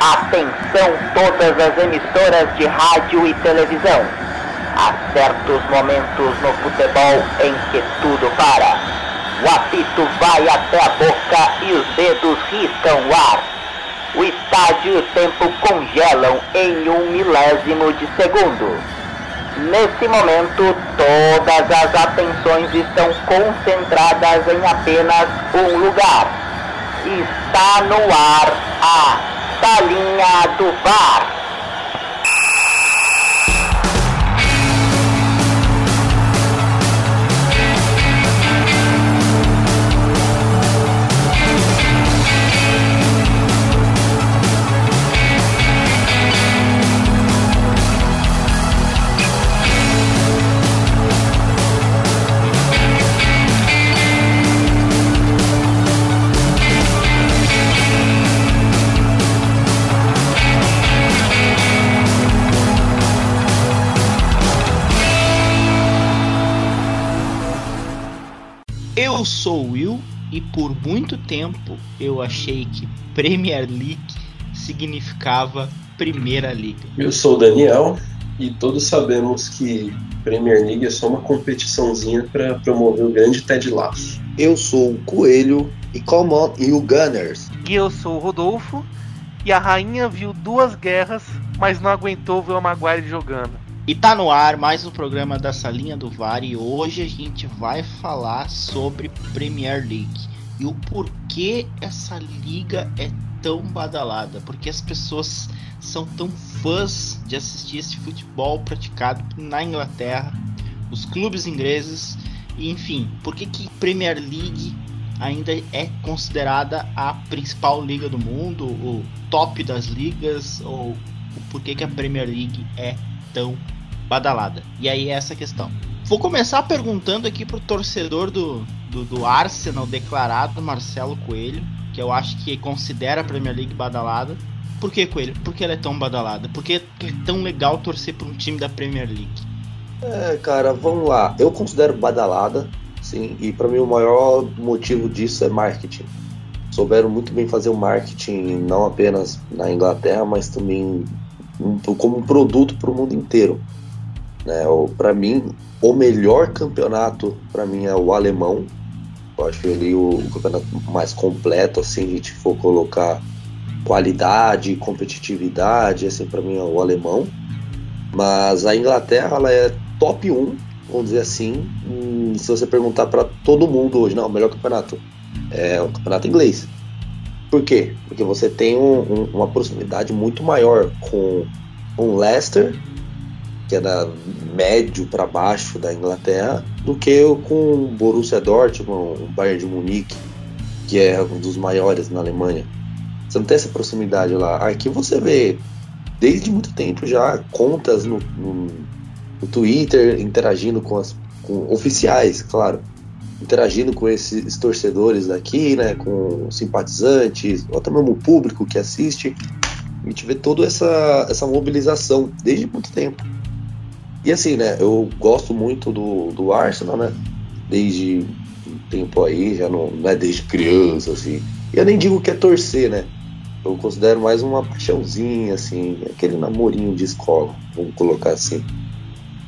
Atenção todas as emissoras de rádio e televisão. Há certos momentos no futebol em que tudo para. O apito vai até a boca e os dedos riscam o ar. O estádio e o tempo congelam em um milésimo de segundo. Nesse momento, todas as atenções estão concentradas em apenas um lugar. Está no ar a Salinha do VAR. Eu sou o Will e por muito tempo eu achei que Premier League significava Primeira Liga. Eu sou o Daniel e todos sabemos que Premier League é só uma competiçãozinha para promover o grande Ted Lasso. Eu sou o Coelho e come on, e o Gunners. E eu sou o Rodolfo e a rainha viu duas guerras, mas não aguentou ver o Maguire jogando. E tá no ar mais um programa da Salinha do VAR e hoje a gente vai falar sobre Premier League e o porquê essa liga é tão badalada, porque as pessoas são tão fãs de assistir esse futebol praticado na Inglaterra, os clubes ingleses, e enfim, por que que Premier League ainda é considerada a principal liga do mundo, o top das ligas, ou por que que a Premier League é tão badalada. E aí é essa questão. Vou começar perguntando aqui pro torcedor do, do, do, Arsenal declarado, Marcelo Coelho, que eu acho que considera a Premier League badalada. Por que, Coelho? Por que ela é tão badalada? Por que é tão legal torcer para um time da Premier League? É, cara, vamos lá. Eu considero badalada, sim, e para mim o maior motivo disso é marketing. Souberam muito bem fazer o marketing, não apenas na Inglaterra, mas também como um produto para o mundo inteiro. Né? Para mim, o melhor campeonato para mim é o alemão. Eu acho ele o, campeonato mais completo, assim, a gente for colocar qualidade, competitividade, assim, para mim é o alemão. Mas a Inglaterra, ela é top 1, vamos dizer assim. se você perguntar para todo mundo hoje, não, o melhor campeonato é o campeonato inglês. Por quê? Porque você tem um, um, uma proximidade muito maior com um Leicester que é da médio para baixo da Inglaterra, do que com o Borussia Dortmund, o Bayern de Munique, que é um dos maiores na Alemanha. Você não tem essa proximidade lá. Aqui você vê, desde muito tempo já, contas no, no, no Twitter interagindo com as com oficiais, claro, interagindo com esses torcedores daqui, né, com simpatizantes, ou até mesmo o público que assiste. A gente vê toda essa, essa mobilização desde muito tempo. E assim, né, eu gosto muito do, do Arsenal, né? Desde um tempo aí, já não, não é desde criança, assim. E eu nem digo que é torcer, né? Eu considero mais uma paixãozinha, assim, aquele namorinho de escola, vamos colocar assim.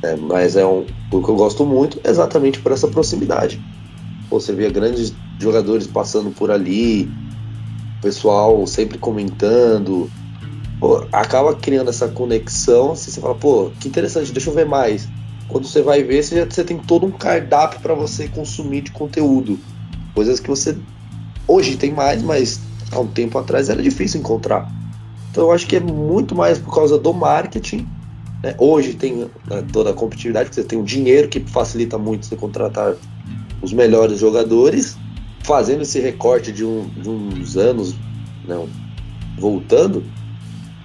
É, mas é um, o que eu gosto muito exatamente por essa proximidade. Você vê grandes jogadores passando por ali, pessoal sempre comentando, pô, acaba criando essa conexão. Assim, você fala, pô, que interessante, deixa eu ver mais. Quando você vai ver, você, já, você tem todo um cardápio para você consumir de conteúdo. Coisas que você hoje tem mais, mas há um tempo atrás era difícil encontrar. Então eu acho que é muito mais por causa do marketing. Né? Hoje tem né, toda a competitividade, você tem o dinheiro que facilita muito você contratar os melhores jogadores, fazendo esse recorte de, um, de uns anos, né, voltando,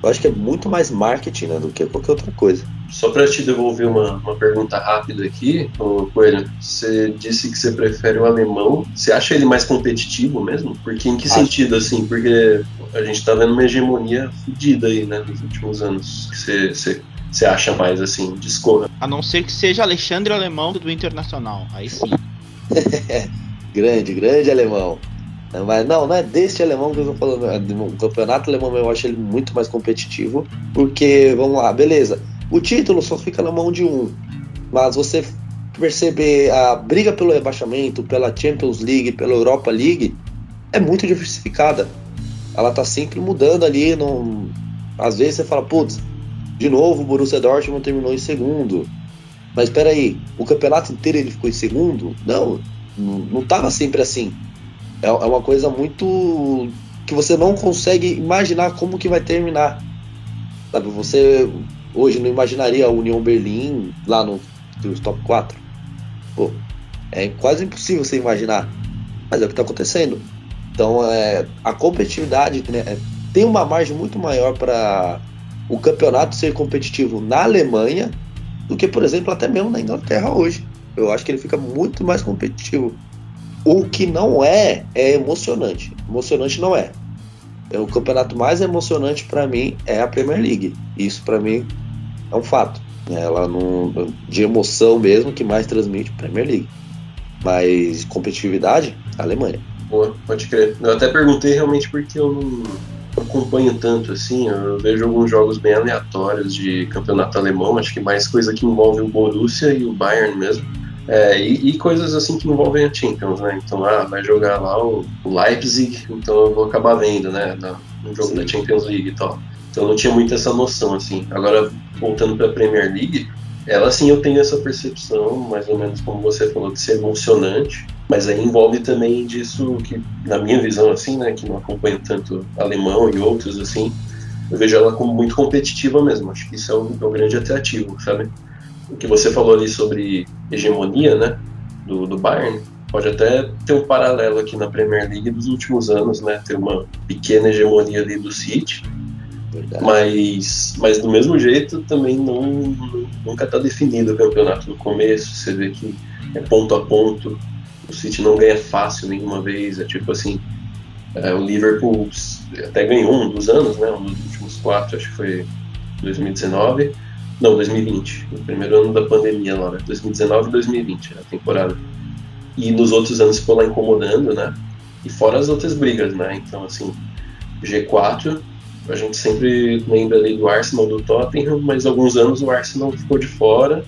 eu acho que é muito mais marketing né, do que qualquer outra coisa. Só para te devolver uma, uma pergunta rápida aqui, Coelho, você disse que você prefere o alemão. Você acha ele mais competitivo mesmo? Porque em que acho. sentido, assim? Porque a gente tá vendo uma hegemonia fodida aí, né, nos últimos anos. Que você, você, você acha mais, assim, discorra. A não ser que seja Alexandre Alemão do Internacional, aí sim. grande, grande alemão. Mas não, não é deste alemão que eu tô falando. É o campeonato alemão eu acho ele muito mais competitivo. Porque, vamos lá, beleza. O título só fica na mão de um. Mas você perceber a briga pelo rebaixamento, pela Champions League, pela Europa League, é muito diversificada. Ela tá sempre mudando ali. Não... Às vezes você fala, putz, de novo o Borussia Dortmund terminou em segundo. Mas espera aí, o campeonato inteiro ele ficou em segundo? Não, não estava sempre assim. É, é uma coisa muito que você não consegue imaginar como que vai terminar. Sabe, você hoje não imaginaria a União Berlim lá no, nos top 4. Pô, é quase impossível você imaginar. Mas é o que está acontecendo. Então é, a competitividade né, é, tem uma margem muito maior para o campeonato ser competitivo na Alemanha do que, por exemplo, até mesmo na Inglaterra hoje. Eu acho que ele fica muito mais competitivo. O que não é, é emocionante. Emocionante não é. é o campeonato mais emocionante para mim é a Premier League. Isso para mim é um fato. Ela não, de emoção mesmo que mais transmite Premier League. Mas competitividade, Alemanha. Boa, pode crer. Eu até perguntei realmente porque eu não acompanho tanto assim, eu vejo alguns jogos bem aleatórios de campeonato alemão, acho que mais coisa que envolve o Borussia e o Bayern mesmo. É, e, e, coisas assim que envolvem a Champions, né? Então, ah, vai jogar lá o, o Leipzig, então eu vou acabar vendo, né? No jogo Sim. da Champions League e tal. Então eu não tinha muito essa noção, assim. Agora, voltando para a Premier League, ela sim eu tenho essa percepção, mais ou menos como você falou, de ser emocionante. Mas aí envolve também disso que, na minha visão, assim, né, que não acompanho tanto alemão e outros, assim, eu vejo ela como muito competitiva mesmo. Acho que isso é o, é o grande atrativo, sabe? O que você falou ali sobre hegemonia, né, do, do Bayern, pode até ter um paralelo aqui na Premier League dos últimos anos, né, ter uma pequena hegemonia ali do City, mas, mas do mesmo jeito também não, nunca está definido o campeonato no começo, você vê que é ponto a ponto, o City não ganha fácil nenhuma vez. É tipo assim, é, o Liverpool até ganhou um dos anos, né? Um dos últimos quatro, acho que foi 2019. Não, 2020. O primeiro ano da pandemia né? 2019 e 2020, a temporada. E nos outros anos ficou lá incomodando, né? E fora as outras brigas, né? Então, assim, G4, a gente sempre lembra ali do Arsenal, do Tottenham, mas alguns anos o Arsenal ficou de fora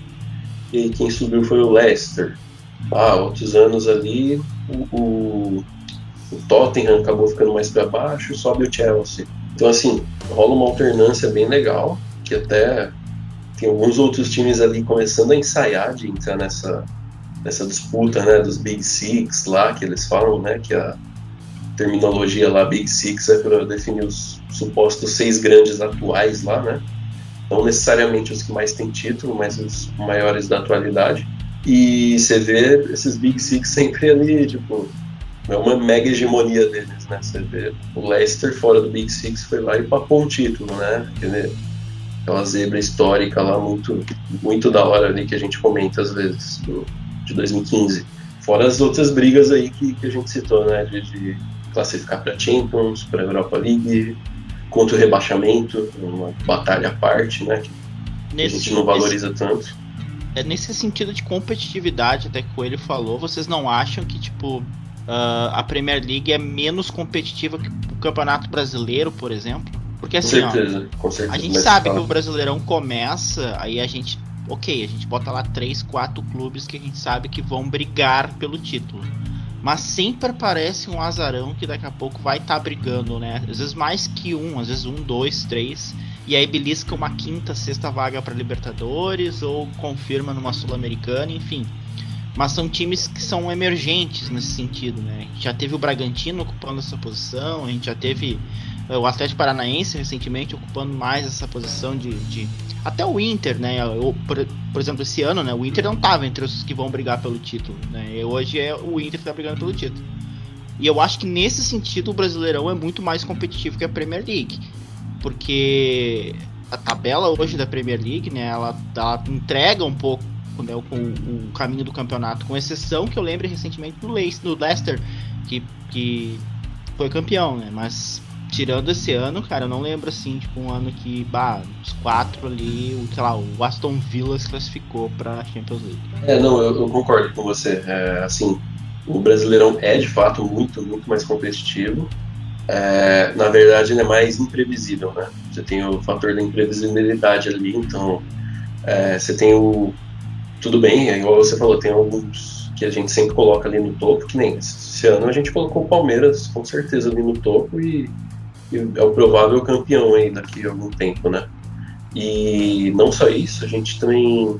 e quem subiu foi o Leicester ah, outros anos ali o, o, o Tottenham acabou ficando mais para baixo, sobe o Chelsea. Então assim, rola uma alternância bem legal, que até tem alguns outros times ali começando a ensaiar de entrar nessa, nessa disputa, né, dos Big Six lá, que eles falam, né, que a terminologia lá Big Six é para definir os supostos seis grandes atuais lá, né, não necessariamente os que mais têm título, mas os maiores da atualidade. E você vê esses Big Six sempre ali, tipo, é uma mega hegemonia deles, né? Você vê o Leicester fora do Big Six foi lá e papou um título, né? Aquela zebra histórica lá, muito, muito da hora ali que a gente comenta às vezes, do, de 2015. Fora as outras brigas aí que, que a gente citou, né? De, de classificar para Champions, para Europa League, contra o rebaixamento, uma batalha à parte, né? Que nesse, a gente não valoriza nesse... tanto é nesse sentido de competitividade, até que o Coelho falou, vocês não acham que, tipo, uh, a Premier League é menos competitiva que o Campeonato Brasileiro, por exemplo? Porque assim, com certeza, ó, com certeza, a gente sabe que o Brasileirão começa, aí a gente, ok, a gente bota lá três, quatro clubes que a gente sabe que vão brigar pelo título. Mas sempre aparece um azarão que daqui a pouco vai estar tá brigando, né? Às vezes mais que um, às vezes um, dois, três e aí belisca uma quinta, sexta vaga para Libertadores ou confirma numa Sul-Americana, enfim. Mas são times que são emergentes nesse sentido, né? A gente já teve o Bragantino ocupando essa posição, a gente já teve o Atlético Paranaense recentemente ocupando mais essa posição de, de... até o Inter, né? Eu, por, por, exemplo, esse ano, né? O Inter não estava entre os que vão brigar pelo título, né? E hoje é o Inter que está brigando pelo título. E eu acho que nesse sentido o Brasileirão é muito mais competitivo que a Premier League porque a tabela hoje da Premier League, né, ela, ela entrega um pouco né, o, o, caminho do campeonato, com exceção que eu lembre recentemente do Leicester, que, que foi campeão, né, mas tirando esse ano, cara, eu não lembro assim, tipo, um ano que, bah, os quatro ali, o, sei lá, o Aston Villa se classificou pra Champions League. É, não, eu, eu concordo com você. É, assim, O Brasileirão é de fato muito, muito mais competitivo. É, na verdade, ele é mais imprevisível, né? Você tem o fator da imprevisibilidade ali, então é, você tem o. Tudo bem, é igual você falou, tem alguns que a gente sempre coloca ali no topo, que nem esse ano a gente colocou o Palmeiras com certeza ali no topo e, e é o provável campeão aí daqui a algum tempo, né? E não só isso, a gente também.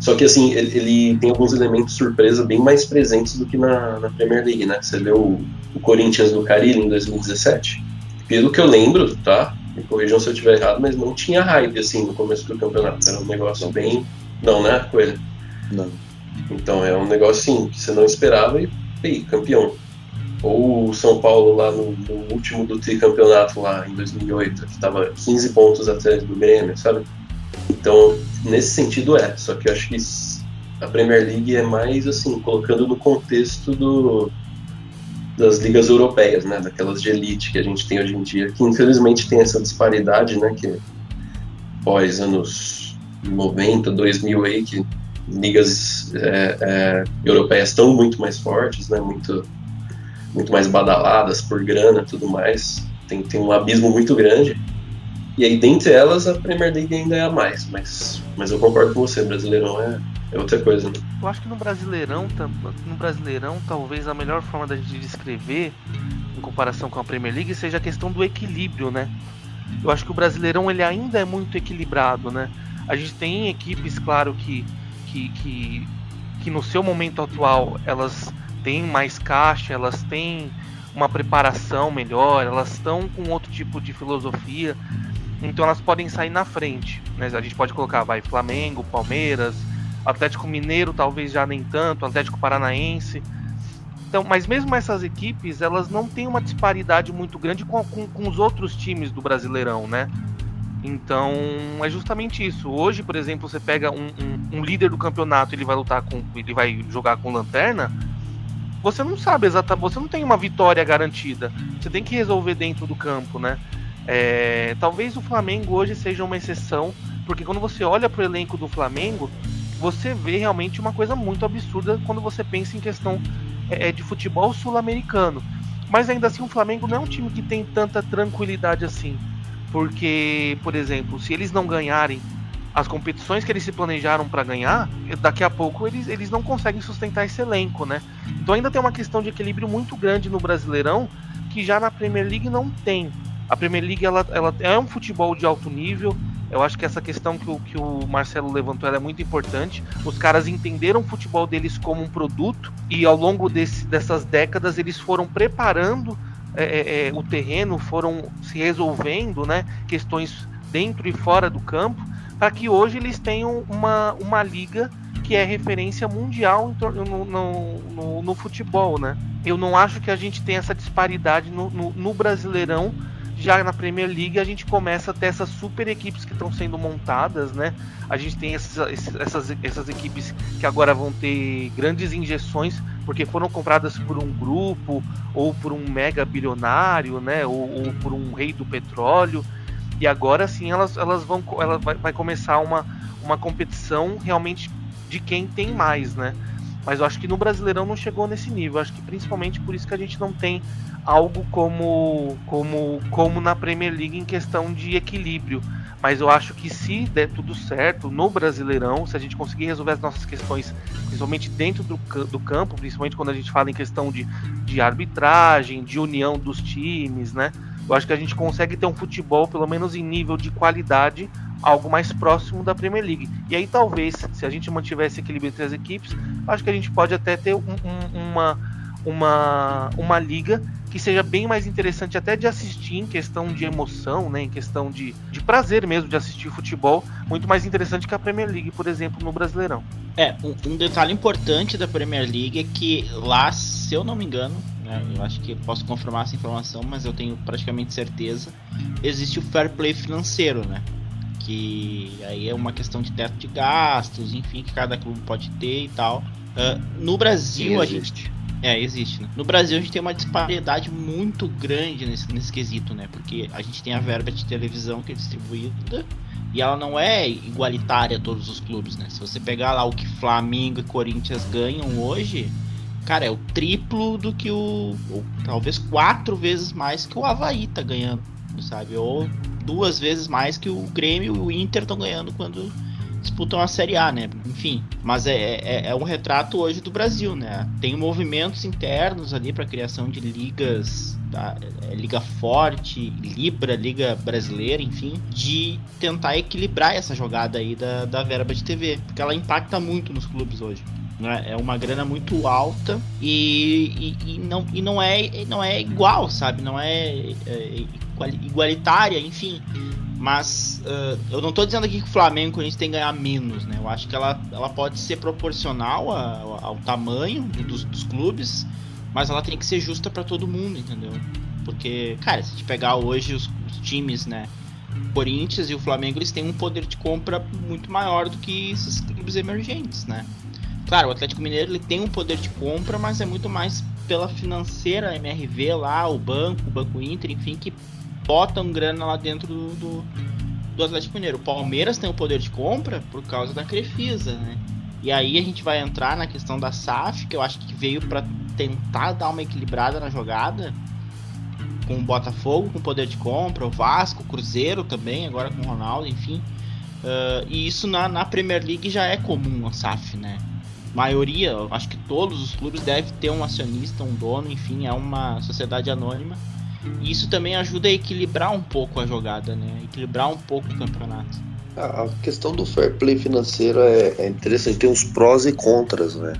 Só que assim, ele, ele tem alguns elementos surpresa bem mais presentes do que na, na Premier League, né? Você vê o, o Corinthians do Carilho em 2017. Pelo que eu lembro, tá? Me corrijam se eu estiver errado, mas não tinha hype assim no começo do campeonato. Era um negócio bem. Não, né, Coelho? Não. Então é um negócio assim que você não esperava e, e campeão. Ou o São Paulo lá no, no último do tricampeonato lá em 2008, que estava 15 pontos atrás do Grêmio, sabe? Então, nesse sentido é. Só que eu acho que a Premier League é mais assim, colocando no contexto do, das ligas europeias, né, daquelas de elite que a gente tem hoje em dia, que infelizmente tem essa disparidade, né, que pós anos 90, 2000 aí, que ligas é, é, europeias estão muito mais fortes, né, muito, muito mais badaladas por grana e tudo mais, tem, tem um abismo muito grande, e aí dentre elas a Premier League ainda é a mais, mas, mas eu concordo com você, Brasileirão é, é outra coisa. Né? Eu acho que no Brasileirão, no Brasileirão, talvez a melhor forma gente descrever, em comparação com a Premier League, seja a questão do equilíbrio, né? Eu acho que o Brasileirão ele ainda é muito equilibrado, né? A gente tem equipes, claro, que, que, que, que no seu momento atual elas têm mais caixa, elas têm uma preparação melhor, elas estão com outro tipo de filosofia, então elas podem sair na frente. Né? A gente pode colocar, vai, Flamengo, Palmeiras, Atlético Mineiro talvez já nem tanto, Atlético Paranaense. Então, mas mesmo essas equipes, elas não têm uma disparidade muito grande com, com, com os outros times do Brasileirão, né? Então é justamente isso. Hoje, por exemplo, você pega um, um, um, líder do campeonato, ele vai lutar com, ele vai jogar com lanterna. Você não sabe exatamente, você não tem uma vitória garantida. Você tem que resolver dentro do campo, né? É, talvez o Flamengo hoje seja uma exceção, porque quando você olha para o elenco do Flamengo, você vê realmente uma coisa muito absurda quando você pensa em questão é, é, de futebol sul-americano. Mas ainda assim, o Flamengo não é um time que tem tanta tranquilidade assim. Porque, por exemplo, se eles não ganharem as competições que eles se planejaram para ganhar, daqui a pouco eles, eles não conseguem sustentar esse elenco, né? Então ainda tem uma questão de equilíbrio muito grande no Brasileirão que já na Premier League não tem. A Premier League ela, ela é um futebol de alto nível, eu acho que essa questão que o, que o Marcelo levantou é muito importante. Os caras entenderam o futebol deles como um produto e ao longo desse, dessas décadas eles foram preparando é, é, é, o terreno, foram se resolvendo né, questões dentro e fora do campo para que hoje eles tenham uma, uma liga que é referência mundial no, no, no, no, futebol, né? Eu não acho que a gente tem essa disparidade no, no Brasileirão já na Premier League a gente começa a ter essas super equipes que estão sendo montadas, né? A gente tem esses, essas, essas equipes que agora vão ter grandes injeções porque foram compradas por um grupo ou por um mega bilionário, né? Ou, ou por um rei do petróleo. E agora sim elas, elas vão ela vai, vai começar uma, uma competição realmente de quem tem mais, né? Mas eu acho que no Brasileirão não chegou nesse nível. Eu acho que principalmente por isso que a gente não tem algo como, como, como na Premier League em questão de equilíbrio. Mas eu acho que se der tudo certo no Brasileirão, se a gente conseguir resolver as nossas questões, principalmente dentro do, do campo, principalmente quando a gente fala em questão de, de arbitragem, de união dos times, né? Eu acho que a gente consegue ter um futebol, pelo menos em nível de qualidade, algo mais próximo da Premier League. E aí talvez, se a gente mantiver esse equilíbrio entre as equipes, acho que a gente pode até ter um, um, uma, uma, uma liga que seja bem mais interessante até de assistir em questão de emoção, né, em questão de, de prazer mesmo de assistir futebol, muito mais interessante que a Premier League, por exemplo, no Brasileirão. É, um, um detalhe importante da Premier League é que lá, se eu não me engano, né, eu acho que posso confirmar essa informação, mas eu tenho praticamente certeza, existe o fair play financeiro, né? Que aí é uma questão de teto de gastos, enfim, que cada clube pode ter e tal. Uh, no Brasil, a gente é, existe. Né? No Brasil a gente tem uma disparidade muito grande nesse, nesse quesito, né? Porque a gente tem a verba de televisão que é distribuída e ela não é igualitária a todos os clubes, né? Se você pegar lá o que Flamengo e Corinthians ganham hoje, cara, é o triplo do que o. Ou, talvez quatro vezes mais que o Havaí tá ganhando, sabe? Ou duas vezes mais que o Grêmio e o Inter estão ganhando quando disputam a Série A, né? Enfim, mas é, é, é um retrato hoje do Brasil, né? Tem movimentos internos ali para criação de ligas, tá? é, Liga Forte, Libra, Liga Brasileira, enfim, de tentar equilibrar essa jogada aí da, da verba de TV, porque ela impacta muito nos clubes hoje. Né? É uma grana muito alta e, e, e, não, e não, é, não é igual, sabe? Não é, é igualitária, enfim. Mas uh, eu não estou dizendo aqui que o Flamengo a gente tem que ganhar menos, né? Eu acho que ela, ela pode ser proporcional a, ao tamanho dos, dos, clubes, mas ela tem que ser justa para todo mundo, entendeu? Porque, cara, se a gente pegar hoje os, os times, né? O Corinthians e o Flamengo eles têm um poder de compra muito maior do que esses clubes emergentes, né? Claro, o Atlético Mineiro ele tem um poder de compra, mas é muito mais pela financeira MRV lá, o banco, o Banco Inter, enfim, que botam grana lá dentro do, do, do Atlético Mineiro. O Palmeiras tem o poder de compra por causa da Crefisa, né? E aí a gente vai entrar na questão da SAF, que eu acho que veio para tentar dar uma equilibrada na jogada com o Botafogo com poder de compra, o Vasco, o Cruzeiro também, agora com o Ronaldo, enfim. Uh, e isso na, na Premier League já é comum a SAF, né? Maioria, acho que todos os clubes devem ter um acionista, um dono, enfim, é uma sociedade anônima. E isso também ajuda a equilibrar um pouco a jogada, né? Equilibrar um pouco o campeonato. A questão do fair play financeiro é, é interessante, tem uns prós e contras, né?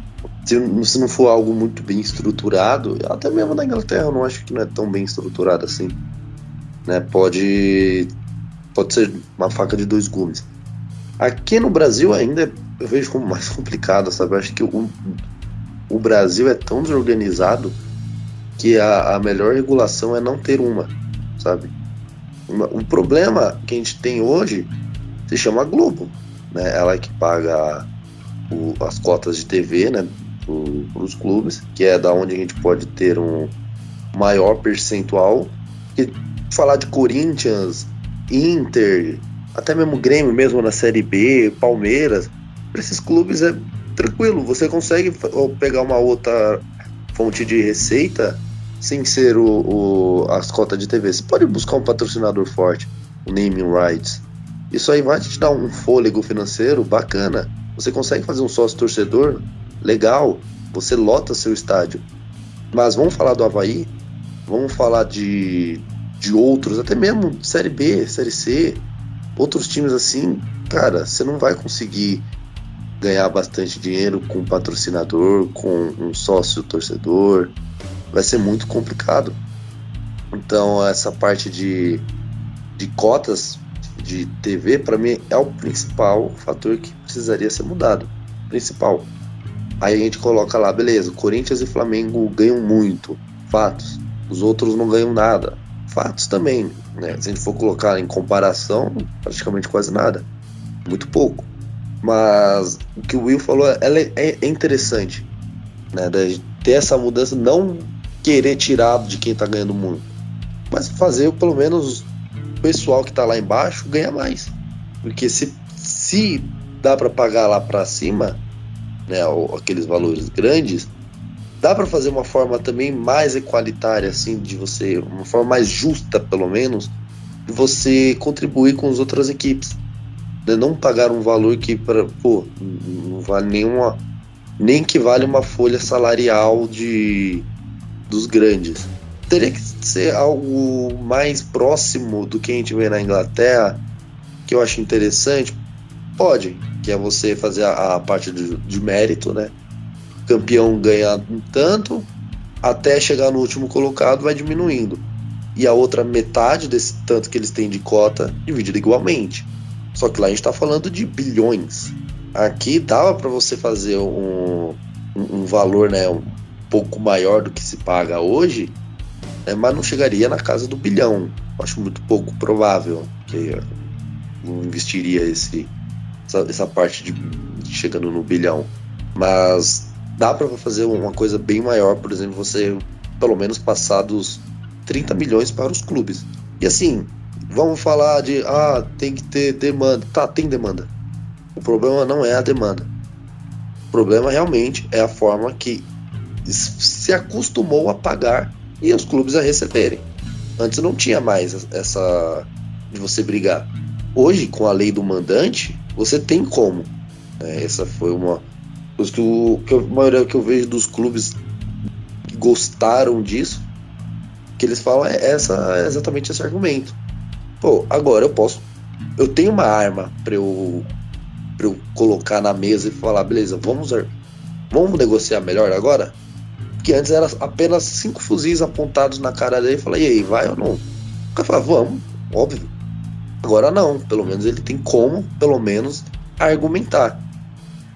Se, não for algo muito bem estruturado, até mesmo na Inglaterra eu não acho que não é tão bem estruturado assim. Né? Pode, pode ser uma faca de dois gumes. Aqui no Brasil ainda eu vejo como mais complicado, sabe? Eu acho que o, o Brasil é tão desorganizado que a, a melhor regulação é não ter uma, sabe? O problema que a gente tem hoje se chama Globo, né? Ela é que paga o, as cotas de TV, né? Para os clubes, que é da onde a gente pode ter um maior percentual. E falar de Corinthians, Inter, até mesmo Grêmio, mesmo na Série B, Palmeiras, para esses clubes é tranquilo. Você consegue pegar uma outra fonte de receita sem ser o, o, as cotas de TV. Você pode buscar um patrocinador forte, o naming rights. Isso aí vai te dar um fôlego financeiro bacana. Você consegue fazer um sócio torcedor legal. Você lota seu estádio. Mas vamos falar do Havaí, vamos falar de, de outros, até mesmo Série B, Série C, outros times assim. Cara, você não vai conseguir ganhar bastante dinheiro com um patrocinador, com um sócio torcedor vai ser muito complicado. Então, essa parte de, de cotas de TV, para mim, é o principal fator que precisaria ser mudado. Principal. Aí a gente coloca lá, beleza, Corinthians e Flamengo ganham muito, fatos. Os outros não ganham nada, fatos também. Né? Se a gente for colocar em comparação, praticamente quase nada, muito pouco. Mas o que o Will falou é, é, é interessante, né? De ter essa mudança, não querer tirar de quem tá ganhando muito, mas fazer pelo menos o pessoal que tá lá embaixo ganhar mais. Porque se, se dá para pagar lá para cima, né, aqueles valores grandes, dá para fazer uma forma também mais equalitária, assim, de você, uma forma mais justa, pelo menos, de você contribuir com as outras equipes. De não pagar um valor que, pra, pô, não vale nenhuma. Nem que vale uma folha salarial de, dos grandes. Teria que ser algo mais próximo do que a gente vê na Inglaterra, que eu acho interessante. Pode, que é você fazer a, a parte de, de mérito, né? O campeão ganha um tanto, até chegar no último colocado vai diminuindo. E a outra metade desse tanto que eles têm de cota dividida igualmente. Só que lá a gente está falando de bilhões. Aqui dava para você fazer um, um, um valor, né, um pouco maior do que se paga hoje, né, mas não chegaria na casa do bilhão. Acho muito pouco provável que não investiria esse, essa, essa parte de, de, chegando no bilhão. Mas dá para fazer uma coisa bem maior, por exemplo, você pelo menos passar dos 30 milhões para os clubes. E assim, vamos falar de ah, tem que ter demanda. Tá, tem demanda. O problema não é a demanda. O problema realmente é a forma que se acostumou a pagar e os clubes a receberem. Antes não tinha mais essa de você brigar. Hoje, com a lei do mandante, você tem como. É, essa foi uma coisa que, o, que a maioria que eu vejo dos clubes gostaram disso, que eles falam é, essa, é exatamente esse argumento. Pô, agora eu posso. Eu tenho uma arma para eu, pra eu colocar na mesa e falar, beleza, vamos, vamos negociar melhor agora? que antes era apenas cinco fuzis apontados na cara dele e falar, e aí, vai ou não? O cara fala, vamos, óbvio. Agora não, pelo menos ele tem como, pelo menos, argumentar.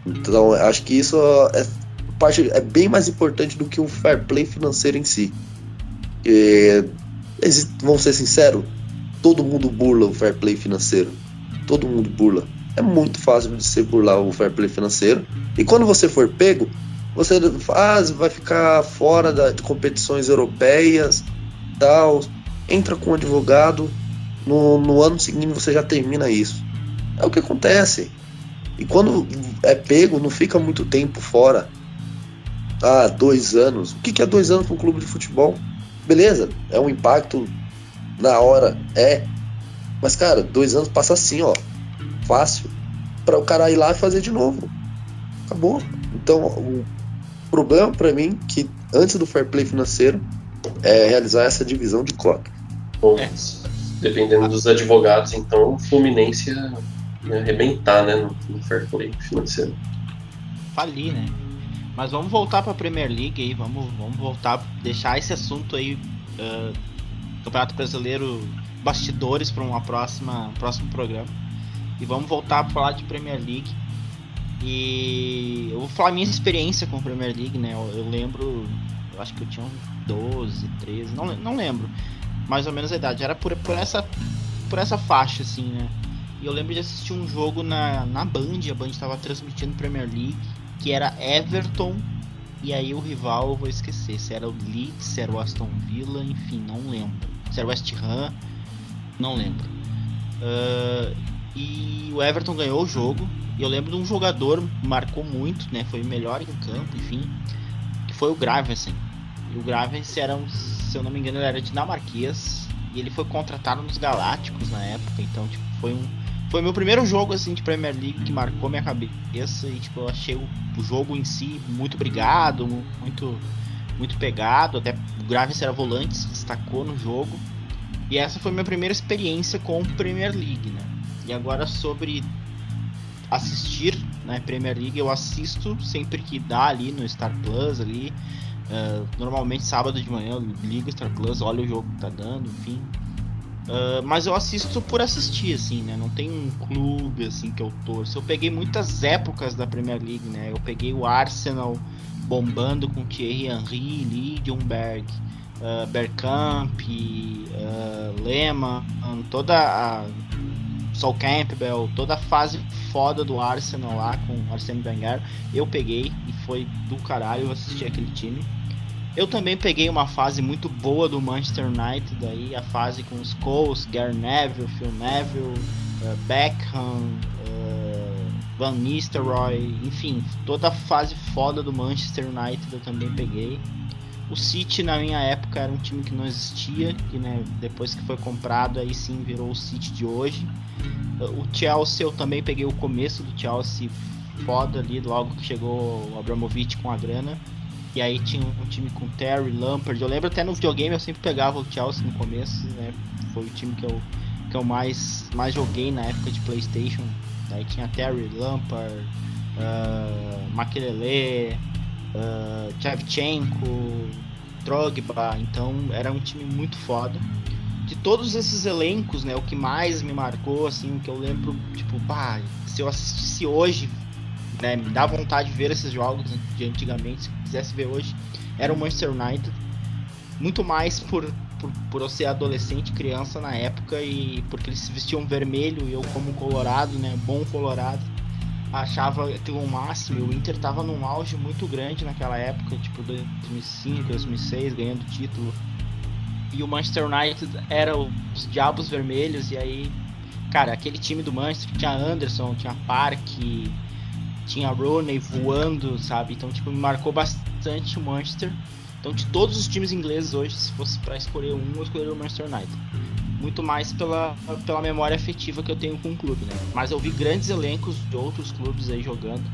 Então, acho que isso é, parte, é bem mais importante do que o fair play financeiro em si. E, vamos ser sinceros, todo mundo burla o fair play financeiro. Todo mundo burla. É muito fácil de você burlar o fair play financeiro. E quando você for pego, você ah, vai ficar fora da, de competições europeias, tal. Entra com um advogado, no, no ano seguinte você já termina isso. É o que acontece. E quando é pego, não fica muito tempo fora. Ah, dois anos. O que é dois anos para um clube de futebol? Beleza, é um impacto na hora, é. Mas, cara, dois anos passa assim, ó. Fácil. para o cara ir lá e fazer de novo. Acabou. Então, o problema para mim que antes do fair play financeiro é realizar essa divisão de cota. Bom, é. dependendo dos advogados, então o Fluminense ia, ia arrebentar né, no, no fair play financeiro. Falir, né? Mas vamos voltar para a Premier League aí, vamos, vamos voltar, deixar esse assunto aí, uh, Campeonato Brasileiro, bastidores para uma próxima, um próximo programa. E vamos voltar para falar de Premier League. E eu vou falar minha experiência com a Premier League, né? Eu, eu, lembro, eu acho que eu tinha uns 12, 13, não, não lembro. Mais ou menos a idade. Era por, por, essa, por essa faixa, assim, né? E eu lembro de assistir um jogo na, na Band, a Band estava transmitindo Premier League, que era Everton, e aí o rival eu vou esquecer, se era o Leeds, se era o Aston Villa, enfim, não lembro. Se era o West Ham, não lembro. Uh, e o Everton ganhou o jogo, e eu lembro de um jogador marcou muito, né? Foi o melhor em campo, enfim. Que foi o Gravensen. E o Gravensen era, um, se eu não me engano, ele era dinamarquês. E ele foi contratado nos Galácticos na época. Então, tipo, foi um. Foi meu primeiro jogo assim de Premier League que marcou minha cabeça. E tipo, eu achei o, o jogo em si muito brigado, muito. Muito pegado, até o Gravensen era volante, se destacou no jogo. E essa foi minha primeira experiência com Premier League, né? E agora sobre assistir né, Premier League, eu assisto sempre que dá ali no Star Plus ali. Uh, normalmente sábado de manhã eu ligo o Star Plus, olho o jogo que tá dando, enfim. Uh, mas eu assisto por assistir, assim, né? Não tem um clube assim que eu torço. Eu peguei muitas épocas da Premier League, né? Eu peguei o Arsenal bombando com Thierry Henry, Lidionberg, uh, Bergkamp, uh, Lehmann, toda a Sol Campbell, toda a fase foda do Arsenal lá com Arsene Wenger, eu peguei e foi do caralho eu assisti aquele time. Eu também peguei uma fase muito boa do Manchester United, daí a fase com os Scholes, Gary Neville, Phil Neville, uh, Beckham, uh, Van Nistelrooy, enfim, toda a fase foda do Manchester United eu também peguei. O City na minha época era um time que não existia, que né, depois que foi comprado aí sim virou o City de hoje. O Chelsea eu também peguei o começo do Chelsea foda ali, logo que chegou o Abramovich com a grana. E aí tinha um, time com Terry, Lampard. Eu lembro até no videogame eu sempre pegava o Chelsea no começo, né? Foi o time que eu, que eu mais, mais joguei na época de Playstation. Daí tinha Terry, Lampard, uh, Makelele, uh, Shevchenko, Drogba, então era um time muito foda. De todos esses elencos, né, o que mais me marcou, assim, o que eu lembro, tipo, pá, se eu assistisse hoje, né, me dá vontade de ver esses jogos de antigamente, se quisesse ver hoje, era o Manchester United. Muito mais por, por, por eu ser adolescente, criança na época e porque eles se vestiam vermelho e eu como colorado, né, bom colorado achava aquilo o máximo. O Inter tava num auge muito grande naquela época, tipo 2005, 2006, ganhando título. E o Manchester United era os Diabos Vermelhos, e aí, cara, aquele time do Manchester tinha Anderson, tinha Park, tinha Rooney voando, sabe? Então, tipo, me marcou bastante o Manchester. Então, de todos os times ingleses hoje, se fosse para escolher um, eu escolheria o Manchester United. Muito mais pela, pela memória afetiva que eu tenho com o clube, né? Mas eu vi grandes elencos de outros clubes aí jogando.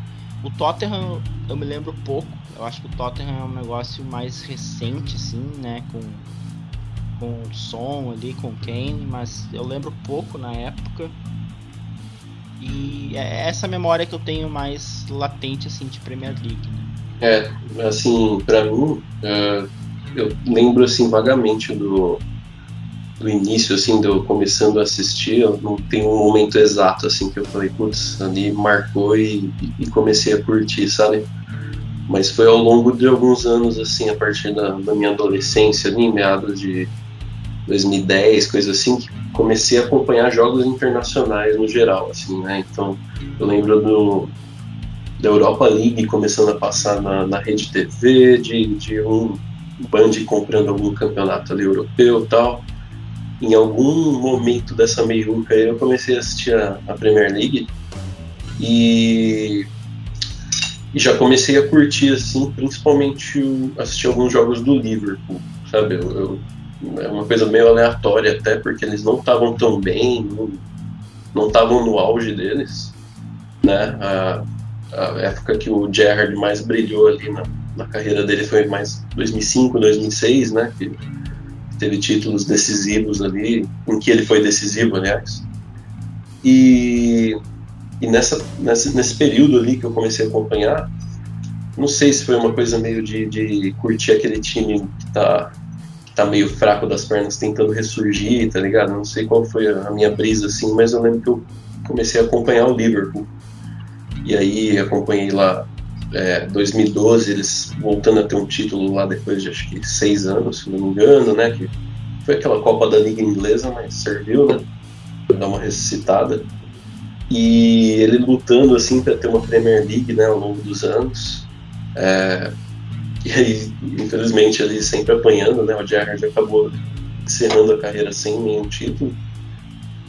O Tottenham eu me lembro pouco. Eu acho que o Tottenham é um negócio mais recente, assim, né? Com, com o som ali, com Kane, mas eu lembro pouco na época. E é essa memória que eu tenho mais latente, assim, de Premier League, né? É, assim, para mim, uh, eu lembro assim vagamente do, do início, assim, de eu começando a assistir, eu não tenho um momento exato, assim, que eu falei, putz, ali marcou e, e comecei a curtir, sabe? Mas foi ao longo de alguns anos, assim, a partir da, da minha adolescência, ali, meados de 2010, coisa assim, que comecei a acompanhar jogos internacionais no geral, assim, né? Então, eu lembro do, da Europa League começando a passar na, na rede TV, de, de um Band comprando algum campeonato ali europeu tal. Em algum momento dessa meiuca eu comecei a assistir a, a Premier League e, e, já comecei a curtir assim, principalmente assistir alguns jogos do Liverpool, sabe? Eu, eu, é uma coisa meio aleatória até, porque eles não estavam tão bem, não estavam no auge deles, né? A, a época que o Gerrard mais brilhou ali na, na carreira dele foi mais 2005, 2006, né? Que teve títulos decisivos ali, em que ele foi decisivo, aliás. E, e nessa, nessa, nesse período ali que eu comecei a acompanhar, não sei se foi uma coisa meio de, de curtir aquele time que tá, tá meio fraco das pernas tentando ressurgir, tá ligado? Não sei qual foi a minha brisa assim, mas eu lembro que eu comecei a acompanhar o Liverpool. E aí acompanhei lá é, 2012, eles voltando a ter um título lá depois de acho que seis anos, se não me engano, né? Que foi aquela Copa da Liga Inglesa, mas serviu, né? Pra dar uma ressuscitada. E ele lutando assim para ter uma Premier League né, ao longo dos anos. É, e aí, infelizmente, ele sempre apanhando, né? O Gerrard acabou encerrando a carreira sem nenhum título.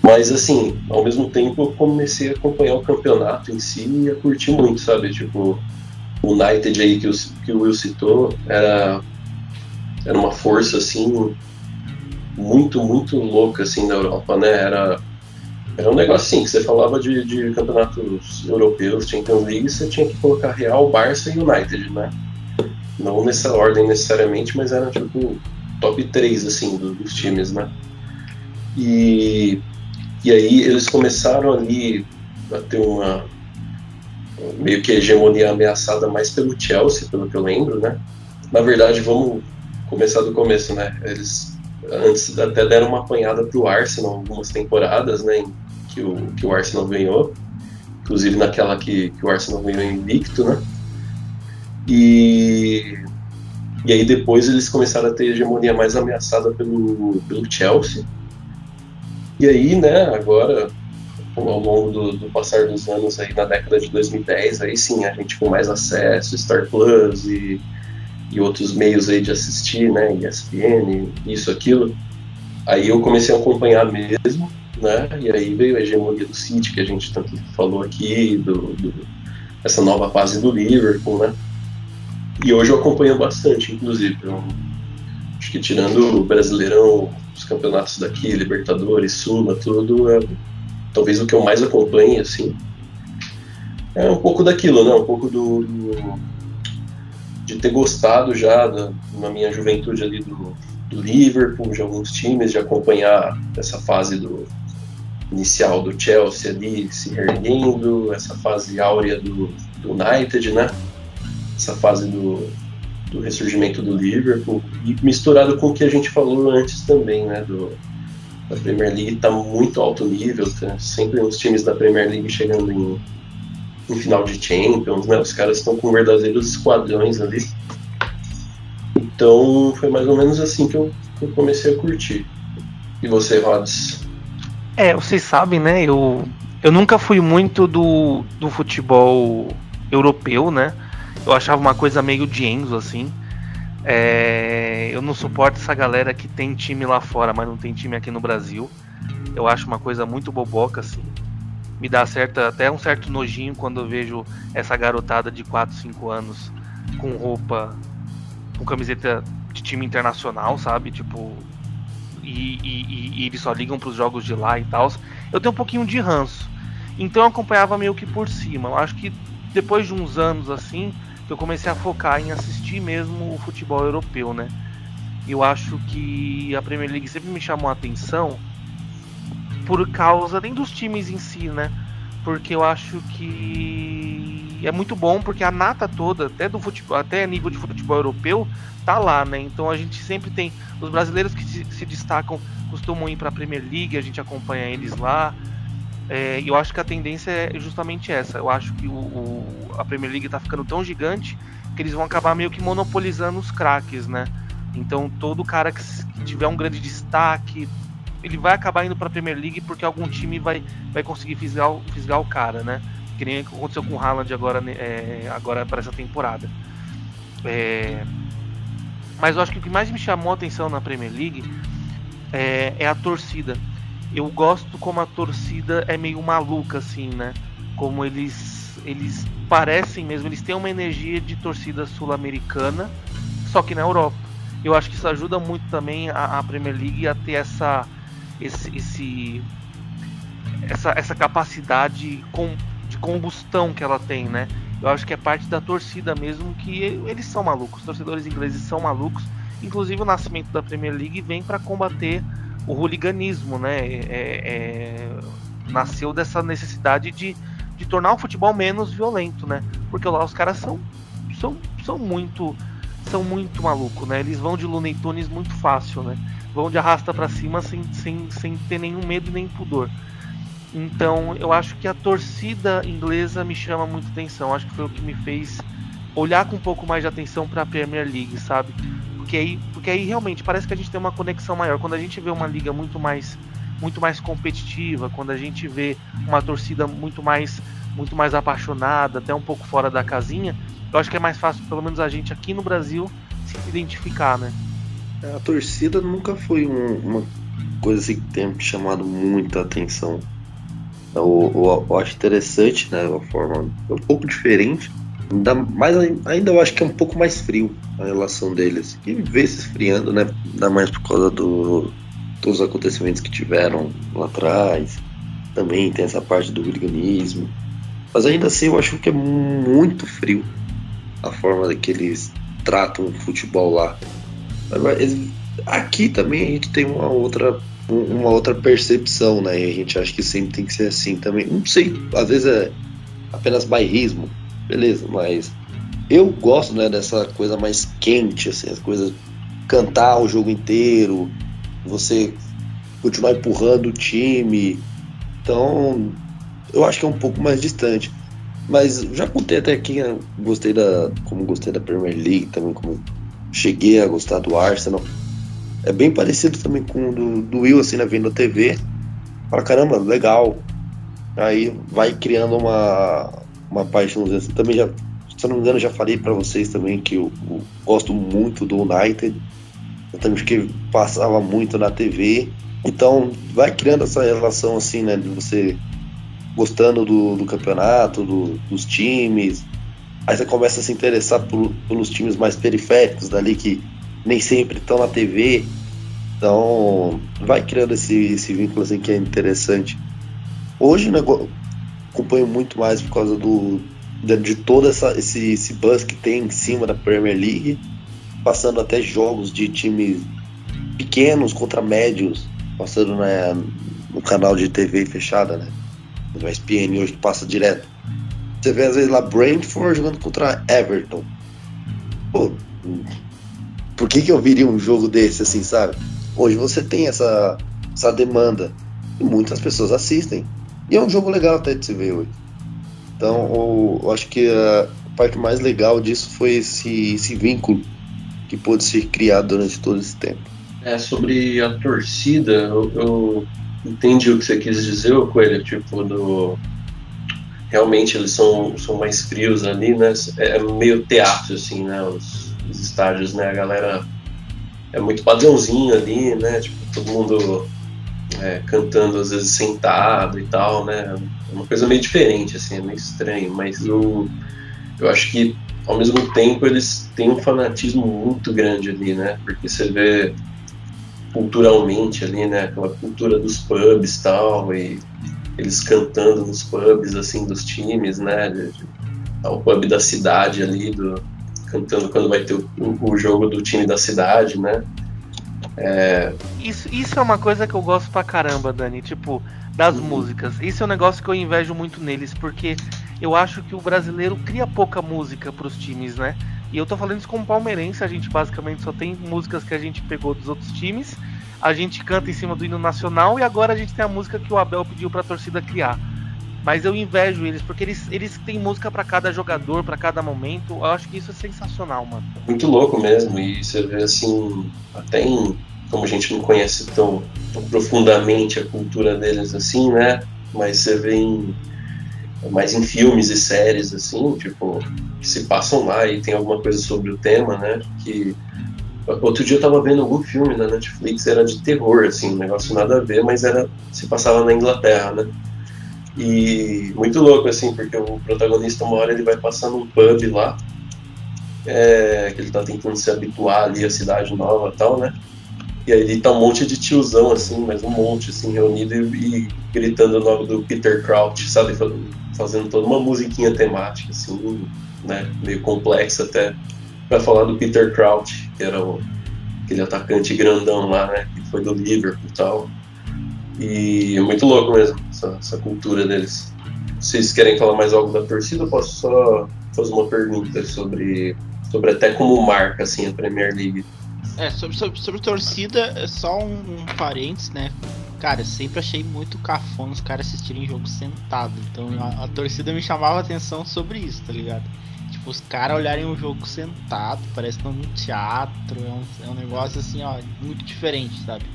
Mas assim, ao mesmo tempo eu comecei a acompanhar o campeonato em si e a curtir muito, sabe? Tipo, o United aí que o, que o Will citou era, era uma força assim muito, muito louca assim na Europa, né? Era, era um negócio assim, que você falava de, de campeonatos europeus, Champions League, você tinha que colocar Real, Barça e United, né? Não nessa ordem necessariamente, mas era tipo top 3 assim do, dos times, né? E e aí eles começaram ali a ter uma meio que hegemonia ameaçada mais pelo Chelsea, pelo que eu lembro, né? Na verdade, vamos começar do começo, né? Eles antes até deram uma apanhada pro Arsenal algumas temporadas, né? Que o, que o Arsenal ganhou, inclusive naquela que, que o Arsenal ganhou invicto, né? E, e aí depois eles começaram a ter hegemonia mais ameaçada pelo, pelo Chelsea. E aí, né, agora, ao longo do, do, passar dos anos aí na década de 2010, aí sim, a gente com mais acesso, Star Plus e, e outros meios aí de assistir, né, ESPN, isso, aquilo, aí eu comecei a acompanhar mesmo, né, e aí veio a hegemonia do City, que a gente tanto falou aqui, do, do essa nova fase do Liverpool, né, e hoje eu acompanho bastante, inclusive, eu, acho que tirando o Brasileirão, os campeonatos daqui, Libertadores, Sula, tudo, é talvez o que eu mais acompanhe, assim. É um pouco daquilo, né? Um pouco do, do de ter gostado já da, na minha juventude ali do, do Liverpool, de alguns times, de acompanhar essa fase do inicial do Chelsea ali se erguendo, essa fase áurea do, do United, né? Essa fase do, do ressurgimento do Liverpool e misturado com o que a gente falou antes também, né, do da Premier League está muito alto nível, tá? sempre os times da Premier League chegando em, em final de Champions, né, os caras estão com verdadeiros esquadrões ali. Então foi mais ou menos assim que eu, que eu comecei a curtir. E você, Rods? É, vocês sabem, né? Eu, eu nunca fui muito do, do futebol europeu, né? Eu achava uma coisa meio de Enzo, assim. É, eu não suporto essa galera que tem time lá fora, mas não tem time aqui no Brasil. Eu acho uma coisa muito boboca, assim. Me dá certa, até um certo nojinho quando eu vejo essa garotada de 4, 5 anos com roupa, com camiseta de time internacional, sabe? Tipo, e, e, e eles só ligam para os jogos de lá e tal. Eu tenho um pouquinho de ranço. Então eu acompanhava meio que por cima. Eu acho que depois de uns anos assim, eu comecei a focar em assistir mesmo o futebol europeu, né? Eu acho que a Premier League sempre me chamou a atenção por causa nem dos times em si, né? Porque eu acho que é muito bom porque a nata toda, até do futebol, até nível de futebol europeu, tá lá, né? Então a gente sempre tem os brasileiros que se, destacam costumam ir para a Premier League, a gente acompanha eles lá. É, eu acho que a tendência é justamente essa. Eu acho que o, o, a Premier League está ficando tão gigante que eles vão acabar meio que monopolizando os craques, né? Então todo cara que, que tiver um grande destaque, ele vai acabar indo para a Premier League porque algum time vai, vai conseguir fisgar, fisgar o cara, né? Que nem aconteceu com o Haaland agora, é, agora para essa temporada. É, mas eu acho que o que mais me chamou a atenção na Premier League é, é a torcida eu gosto como a torcida é meio maluca, assim, né? Como eles, eles parecem mesmo, eles têm uma energia de torcida sul-americana, só que na Europa. Eu acho que isso ajuda muito também a, a Premier League a ter essa, esse, esse essa, essa capacidade com, de combustão que ela tem, né? Eu acho que é parte da torcida mesmo que eles são malucos, os torcedores ingleses são malucos. Inclusive o nascimento da Premier League vem para combater o hooliganismo, né? É, é, nasceu dessa necessidade de, de tornar o futebol menos violento, né? Porque lá os caras são, são, são muito são muito malucos, né? Eles vão de Looney Tunes muito fácil, né? Vão de arrasta para cima sem, sem, sem ter nenhum medo nem pudor. Então, eu acho que a torcida inglesa me chama muito atenção. Acho que foi o que me fez olhar com um pouco mais de atenção para a Premier League, sabe? Porque aí, porque aí realmente parece que a gente tem uma conexão maior. Quando a gente vê uma liga muito mais muito mais competitiva, quando a gente vê uma torcida muito mais muito mais apaixonada, até um pouco fora da casinha, eu acho que é mais fácil, pelo menos a gente aqui no Brasil, se identificar, né? A torcida nunca foi um, uma coisa assim que tenha chamado muita atenção. Eu, eu, eu, acho interessante, né? Uma forma um pouco diferente, Ainda, mais, ainda eu acho que é um pouco mais frio a relação deles. E vê se esfriando, né? Ainda mais por causa do, acontecimentos que tiveram lá atrás. Também tem essa parte do organismo. Mas ainda assim eu acho que é muito frio a forma que eles tratam o futebol lá. Aqui também a gente tem uma outra uma outra percepção, né? E a gente acha que sempre tem que ser assim também. Não sei, às vezes é apenas bairrismo, beleza, mas eu gosto né, dessa coisa mais quente, assim, as coisas cantar o jogo inteiro, você continuar empurrando o time. Então, eu acho que é um pouco mais distante. Mas já contei até aqui, né, gostei da, como gostei da Premier League também, como cheguei a gostar do Arsenal. É bem parecido também com o do, do Will, assim, né, vendo a TV. Fala, caramba, legal. Aí vai criando uma, uma paixão. Também já, se eu não me engano, já falei para vocês também que eu, eu, gosto muito do United. Eu também fiquei passava muito na TV. Então vai criando essa relação assim, né, de você gostando do, do campeonato, do, dos times. Aí você começa a se interessar por, pelos times mais periféricos dali que nem sempre estão na TV. Então vai criando esse, esse vínculo assim que é interessante. Hoje, né, acompanho muito mais por causa do de, de todo essa, esse, esse buzz que tem em cima da Premier League, passando até jogos de times pequenos contra médios, passando né, no canal de TV fechada, né? No SPN hoje passa direto. Você vê às vezes lá Brentford jogando contra Everton. Pô, por que, que eu viria um jogo desse assim, sabe? Hoje você tem essa, essa demanda e muitas pessoas assistem. E é um jogo legal até de se ver hoje. Então, eu acho que a parte mais legal disso foi esse, esse vínculo que pôde ser criado durante todo esse tempo. É, sobre a torcida, eu, eu entendi o que você quis dizer, Coelho, tipo, do. Realmente eles são, são mais frios ali, né? É meio teatro, assim, né? Os, os estádios, né? A galera é muito padrãozinho ali, né? Tipo, todo mundo é, cantando às vezes sentado e tal, né? É uma coisa meio diferente, assim, é meio estranho, mas eu, eu acho que ao mesmo tempo eles têm um fanatismo muito grande ali, né? Porque você vê culturalmente ali, né? Aquela cultura dos pubs tal, e eles cantando nos pubs, assim, dos times, né? De, o pub da cidade ali, do, cantando quando vai ter o, o jogo do time da cidade, né? É... Isso, isso é uma coisa que eu gosto pra caramba, Dani, tipo, das uhum. músicas. Isso é um negócio que eu invejo muito neles, porque eu acho que o brasileiro cria pouca música pros times, né? E eu tô falando isso como palmeirense, a gente basicamente só tem músicas que a gente pegou dos outros times, a gente canta em cima do hino nacional e agora a gente tem a música que o Abel pediu pra torcida criar. Mas eu invejo eles, porque eles, eles têm música para cada jogador, para cada momento. Eu acho que isso é sensacional, mano. Muito louco mesmo. E você vê assim, até em. Como a gente não conhece tão, tão profundamente a cultura deles assim, né? Mas você vê em, mais em filmes e séries assim, tipo, que se passam lá e tem alguma coisa sobre o tema, né? Que outro dia eu tava vendo algum filme na Netflix, era de terror, assim, um negócio nada a ver, mas era se passava na Inglaterra, né? E muito louco, assim, porque o protagonista, uma hora, ele vai passar num pub lá, é, que ele tá tentando se habituar ali à cidade nova e tal, né? E aí tá um monte de tiozão, assim, mas um monte, assim, reunido e, e gritando o nome do Peter Crouch, sabe? Fazendo toda uma musiquinha temática, assim, né? Meio complexa até, pra falar do Peter Crouch, que era o, aquele atacante grandão lá, né? Que foi do Liverpool e tal. E é muito louco mesmo, essa, essa cultura deles. Vocês querem falar mais algo da torcida? Posso só fazer uma pergunta sobre, sobre até como marca assim, a Premier League. É, sobre, sobre, sobre torcida, é só um, um parênteses, né? Cara, sempre achei muito cafona os caras assistirem jogo sentado. Então a, a torcida me chamava atenção sobre isso, tá ligado? Tipo, os caras olharem o jogo sentado, parece que estão no teatro, é um, é um negócio assim, ó, muito diferente, sabe?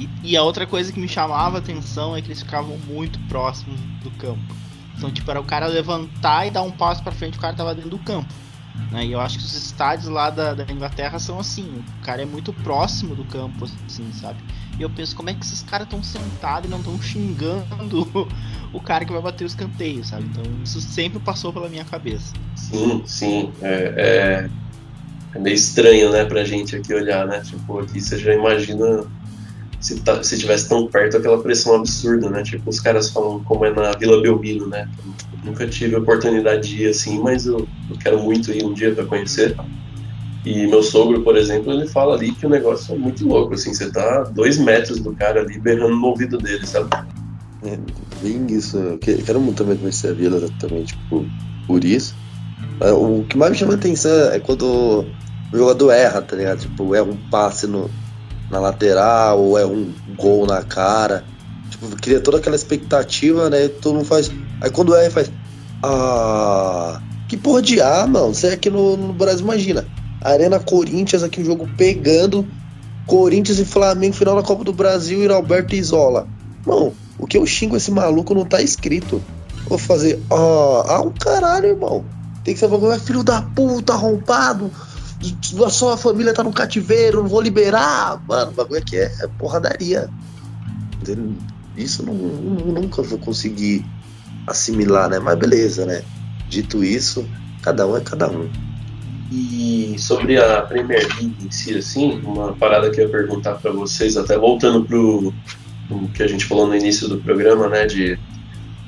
E, e, a outra coisa que me chamava a atenção é que eles ficavam muito próximos do campo. Então, tipo, era o cara levantar e dar um passo para frente, o cara tava dentro do campo. Né? E eu acho que os estádios lá da, da, Inglaterra são assim, o cara é muito próximo do campo, assim, sabe? E eu penso, como é que esses caras estão sentados e não estão xingando o cara que vai bater os canteios, sabe? Então isso sempre passou pela minha cabeça. Sim, sim. É, é, é meio estranho, né, pra gente aqui olhar, né? Tipo, aqui você já imagina se, tá, se tivesse tão perto aquela pressão absurda, né? Tipo, os caras falam como é na Vila Belmiro, né? Nunca tive a oportunidade de ir assim, mas eu, eu quero muito ir um dia para conhecer. E meu sogro, por exemplo, ele fala ali que o negócio é muito louco, assim, você tá dois metros do cara ali berrando no ouvido dele, sabe? É, bem isso. Eu quero muito também conhecer a vila também, tipo, por isso. É, o que mais me chama atenção é quando o jogador erra, tá ligado? Tipo, erra um passe no, na lateral, ou é um gol na cara. Tipo, cria toda aquela expectativa, né? Todo mundo faz. Aí quando é, faz. Ah. Que porra de ar, mano. Você aqui no, no Brasil, imagina. Arena Corinthians, aqui o jogo pegando. Corinthians e Flamengo, final da Copa do Brasil e Alberto Isola. Mano, o que eu xingo esse maluco não tá escrito. Vou fazer. Ah, ah um caralho, irmão. Tem que ser é filho da puta, arrombado a sua família tá no cativeiro, não vou liberar. Mano, o bagulho aqui é, porradaria. Isso não, nunca vou conseguir assimilar, né? Mas beleza, né? Dito isso, cada um é cada um. E sobre a Premier League em si, assim, uma parada que eu ia perguntar para vocês, até voltando pro, pro que a gente falou no início do programa, né? De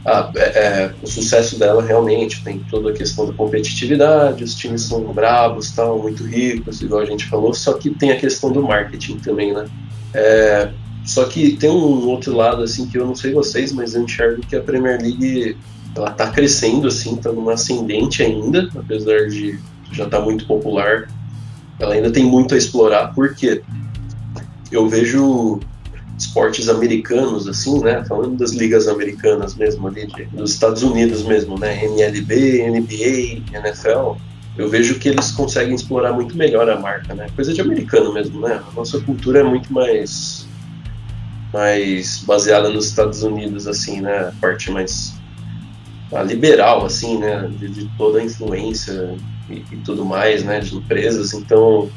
ah, é, é, o sucesso dela realmente tem toda a questão da competitividade, os times são bravos, tal, muito ricos, igual a gente falou, só que tem a questão do marketing também, né? É, só que tem um outro lado, assim, que eu não sei vocês, mas eu enxergo que a Premier League, ela tá crescendo, assim, tá numa ascendente ainda, apesar de já estar tá muito popular, ela ainda tem muito a explorar, porque eu vejo esportes americanos, assim, né? Falando das ligas americanas mesmo ali, de, dos Estados Unidos mesmo, né? MLB, NBA, NFL. Eu vejo que eles conseguem explorar muito melhor a marca, né? Coisa de americano mesmo, né? A nossa cultura é muito mais mais baseada nos Estados Unidos, assim, né? A parte mais liberal, assim, né? De, de toda a influência e, e, tudo mais, né? De empresas. Então,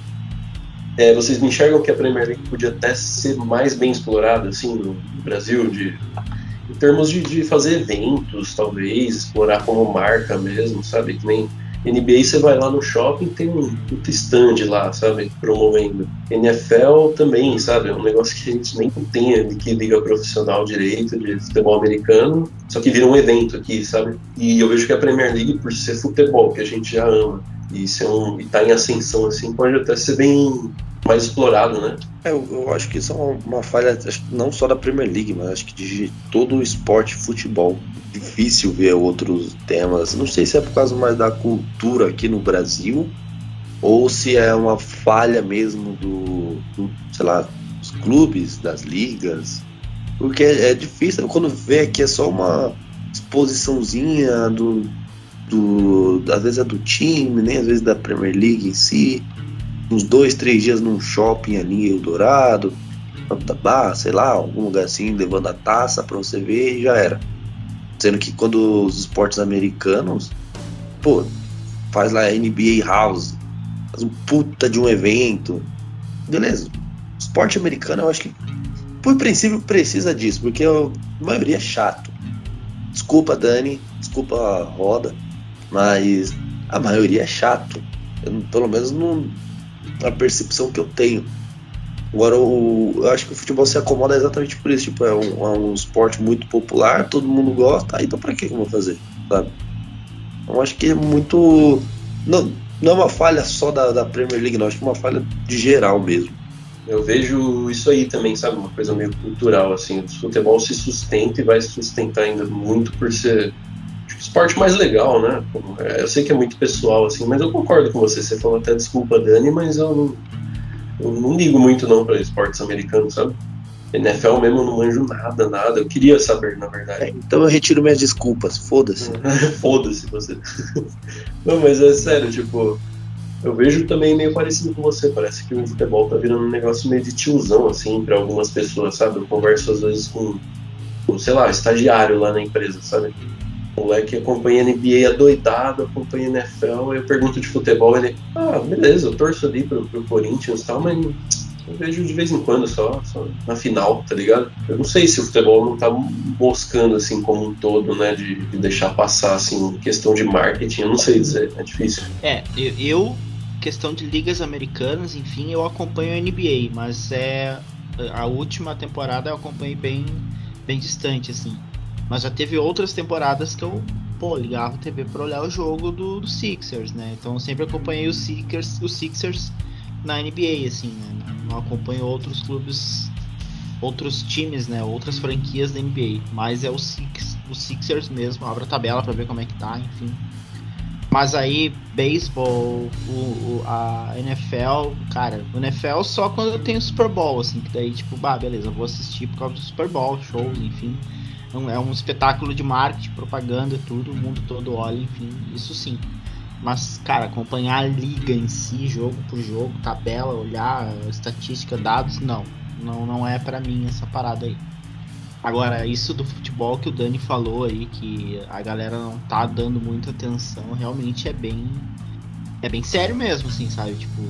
é, vocês me enxergam que a Premier League podia até ser mais bem explorada assim no, Brasil, de, em termos de, de, fazer eventos, talvez, explorar como marca mesmo, sabe? Que nem NBA você vai lá no shopping tem um puta stand lá, sabe? Promovendo. NFL também, sabe? É um negócio que a gente nem tem de que liga profissional direito de futebol americano, só que vira um evento aqui, sabe? E eu vejo que a Premier League, por ser futebol, que a gente já ama, e ser um, e tá em ascensão assim, pode até ser bem mais explorado, né? É, eu, eu, acho que isso é uma, falha, não só da Premier League, mas acho que de todo o esporte futebol. Difícil ver outros temas. Não sei se é por causa mais da cultura aqui no Brasil ou se é uma falha mesmo do, do sei lá, dos clubes, das ligas. Porque é, é difícil, quando vê aqui é só uma exposiçãozinha do, do. Às vezes é do time, nem às vezes da Premier League em si uns dois, três dias num shopping ali Eldorado, Bar, sei lá, algum lugar assim, levando a taça pra você ver e já era. Sendo que quando os esportes americanos, pô, faz lá NBA House, faz um puta de um evento. Beleza. Esporte americano eu acho que, por princípio, precisa disso, porque a maioria é chato. Desculpa, Dani, desculpa, Roda, mas a maioria é chato. Eu, pelo menos não, a percepção que eu tenho. Agora, o, eu acho que o futebol se acomoda exatamente por isso. Tipo, é um, é um esporte muito popular, todo mundo gosta, então pra que eu vou fazer? Sabe? Eu acho que é muito. Não, não é uma falha só da, da Premier League, não. Acho que é uma falha de geral mesmo. Eu vejo isso aí também, sabe? Uma coisa meio cultural, assim. O futebol se sustenta e vai se sustentar ainda muito por ser esporte mais legal, né? É, eu sei que é muito pessoal, assim, mas eu concordo com você. Você falou até desculpa, Dani, mas eu não, eu não ligo muito não para esportes americanos, sabe? NFL mesmo eu não manjo nada, nada. Eu queria saber, na verdade. É, então eu retiro minhas desculpas, foda-se. foda-se você. não, mas é sério, tipo, eu vejo também meio parecido com você. Parece que o futebol tá virando um negócio meio de tiozão, assim, para algumas pessoas, sabe? Eu converso às vezes com, com, sei lá, estagiário lá na empresa, sabe? Moleque acompanha NBA adoidado, acompanha NFL, eu pergunto de futebol, ele, ah, beleza, eu torço ali pro, pro Corinthians e tal, mas eu vejo de vez em quando só, só, na final, tá ligado? Eu não sei se o futebol não tá buscando assim como um todo, né, de, de deixar passar assim questão de marketing, eu não sei dizer, é difícil. É, eu questão de ligas americanas, enfim, eu acompanho a NBA, mas é a última temporada eu acompanhei bem bem distante assim. Mas já teve outras temporadas que eu, pô, ligava a TV pra olhar o jogo do, do Sixers, né? Então eu sempre acompanhei os Sixers, os Sixers na NBA, assim, né? Não acompanho outros clubes, outros times, né? Outras franquias da NBA. Mas é o, Six, o Sixers mesmo. Abro a tabela pra ver como é que tá, enfim. Mas aí, beisebol, a NFL, cara, o NFL só quando tem o Super Bowl, assim, que daí, tipo, bah, beleza, eu vou assistir por causa do Super Bowl, shows, enfim é um espetáculo de marketing, propaganda, tudo, o mundo todo olha, enfim, isso sim. Mas, cara, acompanhar a liga em si, jogo por jogo, tabela, olhar estatística, dados, não. Não, não é para mim essa parada aí. Agora, isso do futebol que o Dani falou aí, que a galera não tá dando muita atenção, realmente é bem. É bem sério mesmo, assim, sabe? Tipo.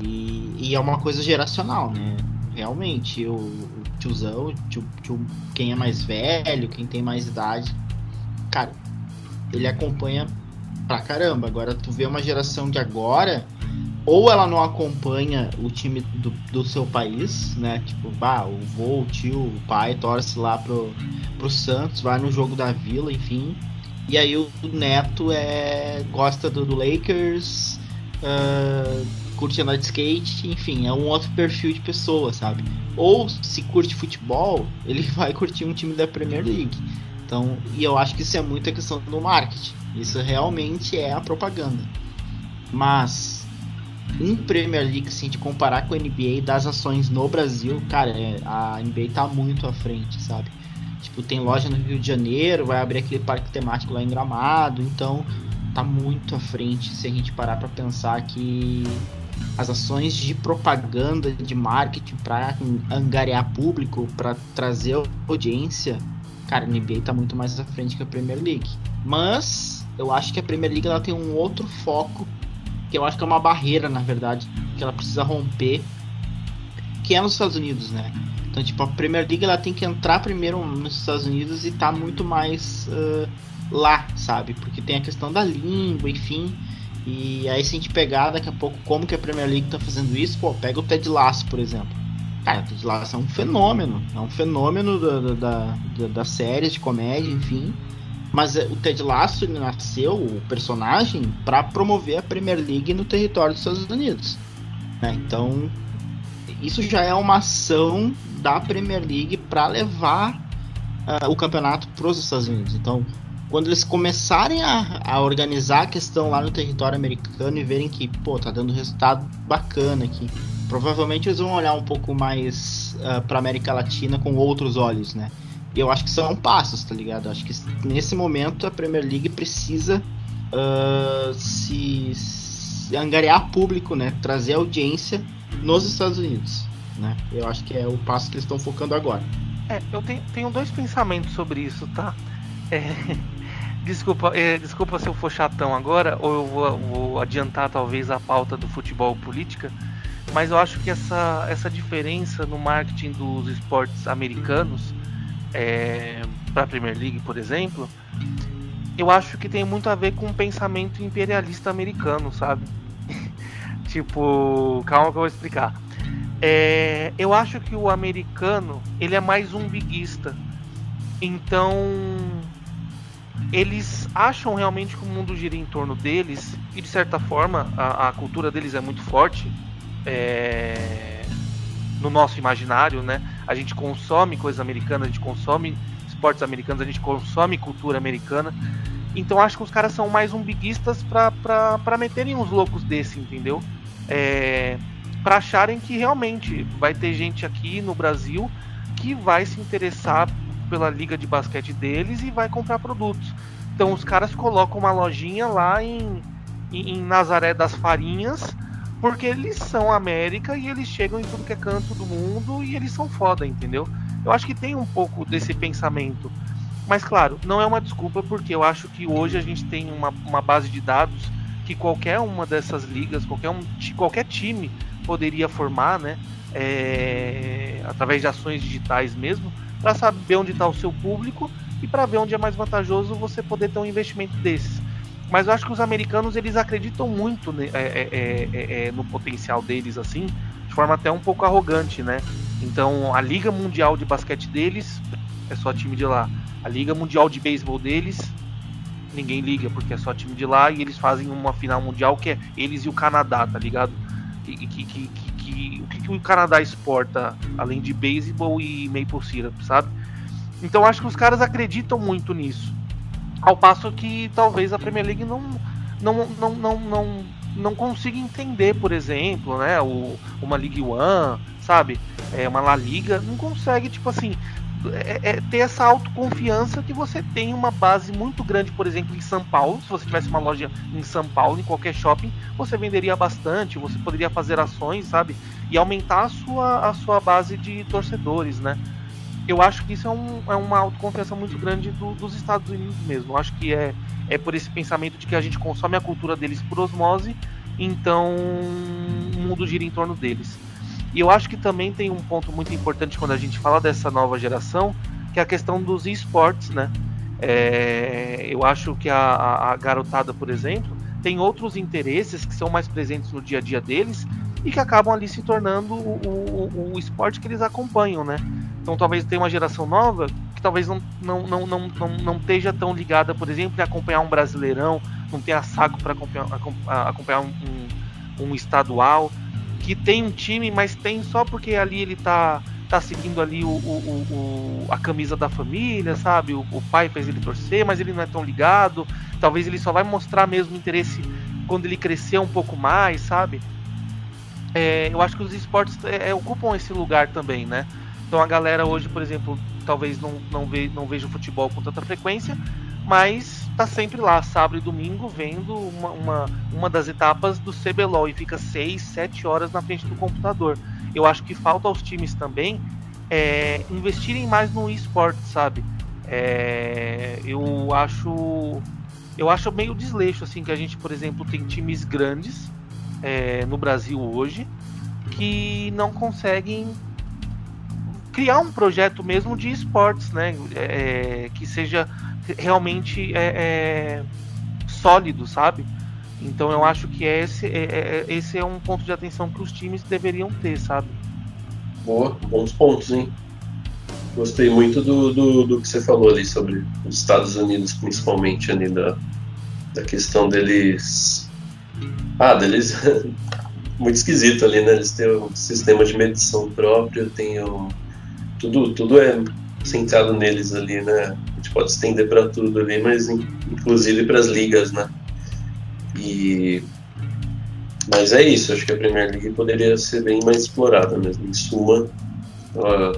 E, e é uma coisa geracional, né? Realmente, o, tiozão, tio, tio, quem é mais velho, quem tem mais idade, cara, ele acompanha pra caramba. Agora, tu vê uma geração de agora, ou ela não acompanha o time do, do seu país, né? Tipo, bah, o vô, o tio, o pai torce lá pro, pro Santos, vai no jogo da vila, enfim. E aí o neto é gosta do, do Lakers, uh, curte andar de skate, enfim, é um outro perfil de pessoa, sabe? Ou se curte futebol, ele vai curtir um time da Premier League. Então, e eu acho que isso é muito a questão do marketing. Isso realmente é a propaganda. Mas em Premier League, se a gente comparar com a NBA das ações no Brasil, cara, é, a NBA tá muito à frente, sabe? Tipo, tem loja no Rio de Janeiro, vai abrir aquele parque temático lá em Gramado, então tá muito à frente se a gente parar para pensar que as ações de propaganda, de marketing para angariar público, para trazer audiência, cara, a NBA tá muito mais à frente que a Premier League. Mas eu acho que a Premier League ela tem um outro foco, que eu acho que é uma barreira, na verdade, que ela precisa romper, que que é nos Estados Unidos, né? Então, tipo, a Premier League ela tem que entrar primeiro nos Estados Unidos e tá muito mais uh, lá, sabe? Porque tem a questão da língua, enfim. E aí se a gente pegar daqui a pouco como que a Premier League tá fazendo isso, pô, pega o Ted Lasso, por exemplo. Cara, o Ted Lasso é um fenômeno. É um fenômeno da, da, da, das séries de comédia, enfim. Mas eh, o Ted Lasso nasceu, o personagem, para promover a Premier League no território dos Estados Unidos. Né? Então, isso já é uma ação da Premier League para levar uh, o campeonato para os Estados Unidos. Então, quando eles começarem a, a, organizar a questão lá no território americano e verem que, pô, tá dando resultado bacana aqui, provavelmente eles vão olhar um pouco mais uh, para América Latina com outros olhos, né? E eu acho que são passos, tá ligado? Eu acho que nesse momento a Premier League precisa uh, se, se angariar público, né? Trazer audiência nos Estados Unidos. Né? Eu acho que é o passo que eles estão focando agora. É, eu tenho, tenho dois pensamentos sobre isso, tá? É, desculpa, é, desculpa se eu for chatão agora, ou eu vou, vou, adiantar talvez a pauta do futebol política, mas eu acho que essa, essa diferença no marketing dos esportes americanos é, para a Premier League, por exemplo, eu acho que tem muito a ver com o pensamento imperialista americano, sabe? tipo, calma que eu vou explicar. É, eu acho que o americano ele é mais um biguista. Então eles acham realmente que o mundo gira em torno deles e de certa forma a, a cultura deles é muito forte é, no nosso imaginário, né? A gente consome coisas americanas, a gente consome esportes americanos, a gente consome cultura americana. Então acho que os caras são mais umbiguistas para meterem uns loucos desse, entendeu? É, para acharem que realmente vai ter gente aqui no Brasil que vai se interessar pela liga de basquete deles e vai comprar produtos. Então os caras colocam uma lojinha lá em, em, Nazaré das Farinhas porque eles são América e eles chegam em tudo que é canto do mundo e eles são foda, entendeu? Eu acho que tem um pouco desse pensamento. Mas claro, não é uma desculpa porque eu acho que hoje a gente tem uma, uma base de dados que qualquer uma dessas ligas, qualquer, um, qualquer time poderia formar, né? É, através de ações digitais mesmo, para saber onde está o seu público e para ver onde é mais vantajoso você poder ter um investimento desses. Mas eu acho que os americanos eles acreditam muito né, é, é, é, no potencial deles, assim, de forma até um pouco arrogante, né? Então a Liga Mundial de Basquete deles é só time de lá. A Liga Mundial de Beisebol deles ninguém liga porque é só time de lá e eles fazem uma final mundial que é eles e o Canadá, tá ligado? que, que, que, que, o que, que o Canadá exporta além de beisebol e maple syrup, sabe? Então acho que os caras acreditam muito nisso. Ao passo que talvez a Premier League não, não, não, não, não, não consiga entender, por exemplo, né, o, uma League One, sabe? É, uma La Liga, não consegue, tipo assim, é, é, ter essa autoconfiança que você tem uma base muito grande, por exemplo, em São Paulo. Se você tivesse uma loja em São Paulo, em qualquer shopping, você venderia bastante, você poderia fazer ações, sabe? E aumentar a sua, a sua base de torcedores, né? Eu acho que isso é, um, é uma autoconfiança muito grande do, dos Estados Unidos mesmo. Eu acho que é, é por esse pensamento de que a gente consome a cultura deles por osmose, então o mundo gira em torno deles. E eu acho que também tem um ponto muito importante quando a gente fala dessa nova geração, que é a questão dos esportes, né? É, eu acho que a, a, garotada, por exemplo, tem outros interesses que são mais presentes no dia a dia deles e que acabam ali se tornando o, o, o esporte que eles acompanham, né? Então talvez tenha uma geração nova que talvez não, não, não, não, não, não esteja tão ligada, por exemplo, em acompanhar um brasileirão, não tenha saco para acompanhar, acompanhar um, um, um estadual que tem um time, mas tem só porque ali ele tá, tá seguindo ali o, o, o a camisa da família, sabe? O, o, pai fez ele torcer, mas ele não é tão ligado. Talvez ele só vai mostrar mesmo interesse quando ele crescer um pouco mais, sabe? É, eu acho que os esportes é, é, ocupam esse lugar também, né? Então a galera hoje, por exemplo, talvez não, não, ve, não veja o futebol com tanta frequência, mas tá sempre lá, sábado e domingo, vendo uma, uma, uma das etapas do CBLOL e fica 6, 7 horas na frente do computador. Eu acho que falta aos times também é, investirem mais no esporte, sabe? É, eu acho eu acho meio desleixo assim que a gente, por exemplo, tem times grandes é, no Brasil hoje que não conseguem criar um projeto mesmo de esportes, né? É, que seja realmente é, é, sólido, sabe? Então eu acho que esse é, é, esse é um ponto de atenção que os times deveriam ter, sabe? Boa, bons pontos, hein? Gostei muito do, do, do, que você falou ali sobre os Estados Unidos, principalmente ali da, da questão deles. Ah, deles. muito esquisito ali, né? Eles têm um sistema de medição próprio, tem um. Tudo, tudo é centrado neles ali, né? Pode estender para tudo ali, mas inclusive para as ligas, né? E mas é isso, acho que a Premier League poderia ser bem mais explorada mesmo. Em suma, ela,